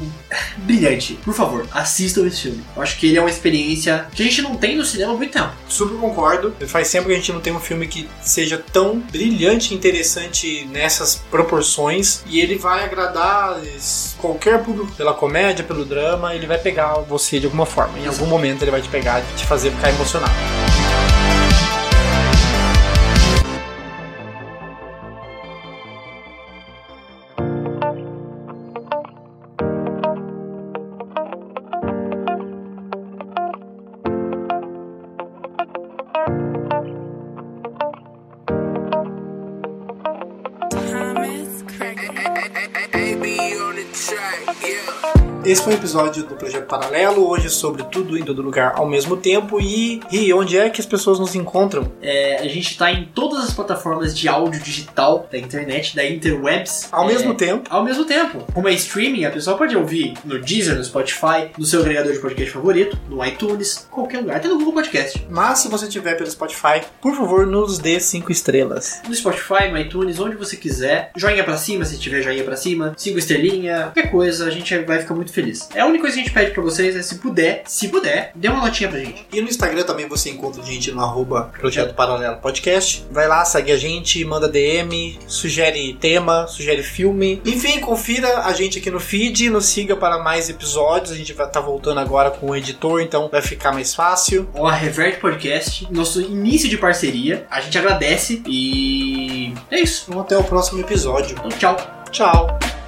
brilhante. Por favor, assistam esse filme. Eu acho que ele é uma experiência que a gente não tem no cinema há muito tempo. Super concordo. Faz tempo que a gente não tem um filme que seja tão brilhante e interessante nessas proporções. E ele vai agradar qualquer público, pela comédia, pelo drama. Ele vai pegar você de alguma forma. Em algum momento ele vai te pegar e te fazer ficar emocionado. Episódio do Projeto Paralelo. Hoje sobre tudo em todo lugar ao mesmo tempo. E, e onde é que as pessoas nos encontram? É, a gente tá em todas as plataformas de áudio digital da internet, da interwebs. Ao É, mesmo tempo. Ao mesmo tempo. Como é streaming, a pessoa pode ouvir no Deezer, no Spotify, no seu agregador de podcast favorito, no iTunes, qualquer lugar, até no Google Podcast. Mas se você tiver pelo Spotify, por favor, nos dê cinco estrelas. No Spotify, no iTunes, onde você quiser. Joinha pra cima, se tiver joinha pra cima. Cinco estrelinha, qualquer coisa, a gente vai ficar muito feliz. É a única coisa que a gente pede pra vocês é se puder, se puder, dê uma notinha pra gente. E no Instagram também você encontra a gente no arroba Projeto Paralelo Podcast. Vai lá, segue a gente, manda DM, sugere tema, sugere filme. Enfim, confira a gente aqui no feed, nos siga para mais episódios. A gente vai estar voltando agora com o editor, então vai ficar mais fácil. Ó, a Revert Podcast, nosso início de parceria. A gente agradece e é isso. Então até o próximo episódio. Então, tchau. Tchau!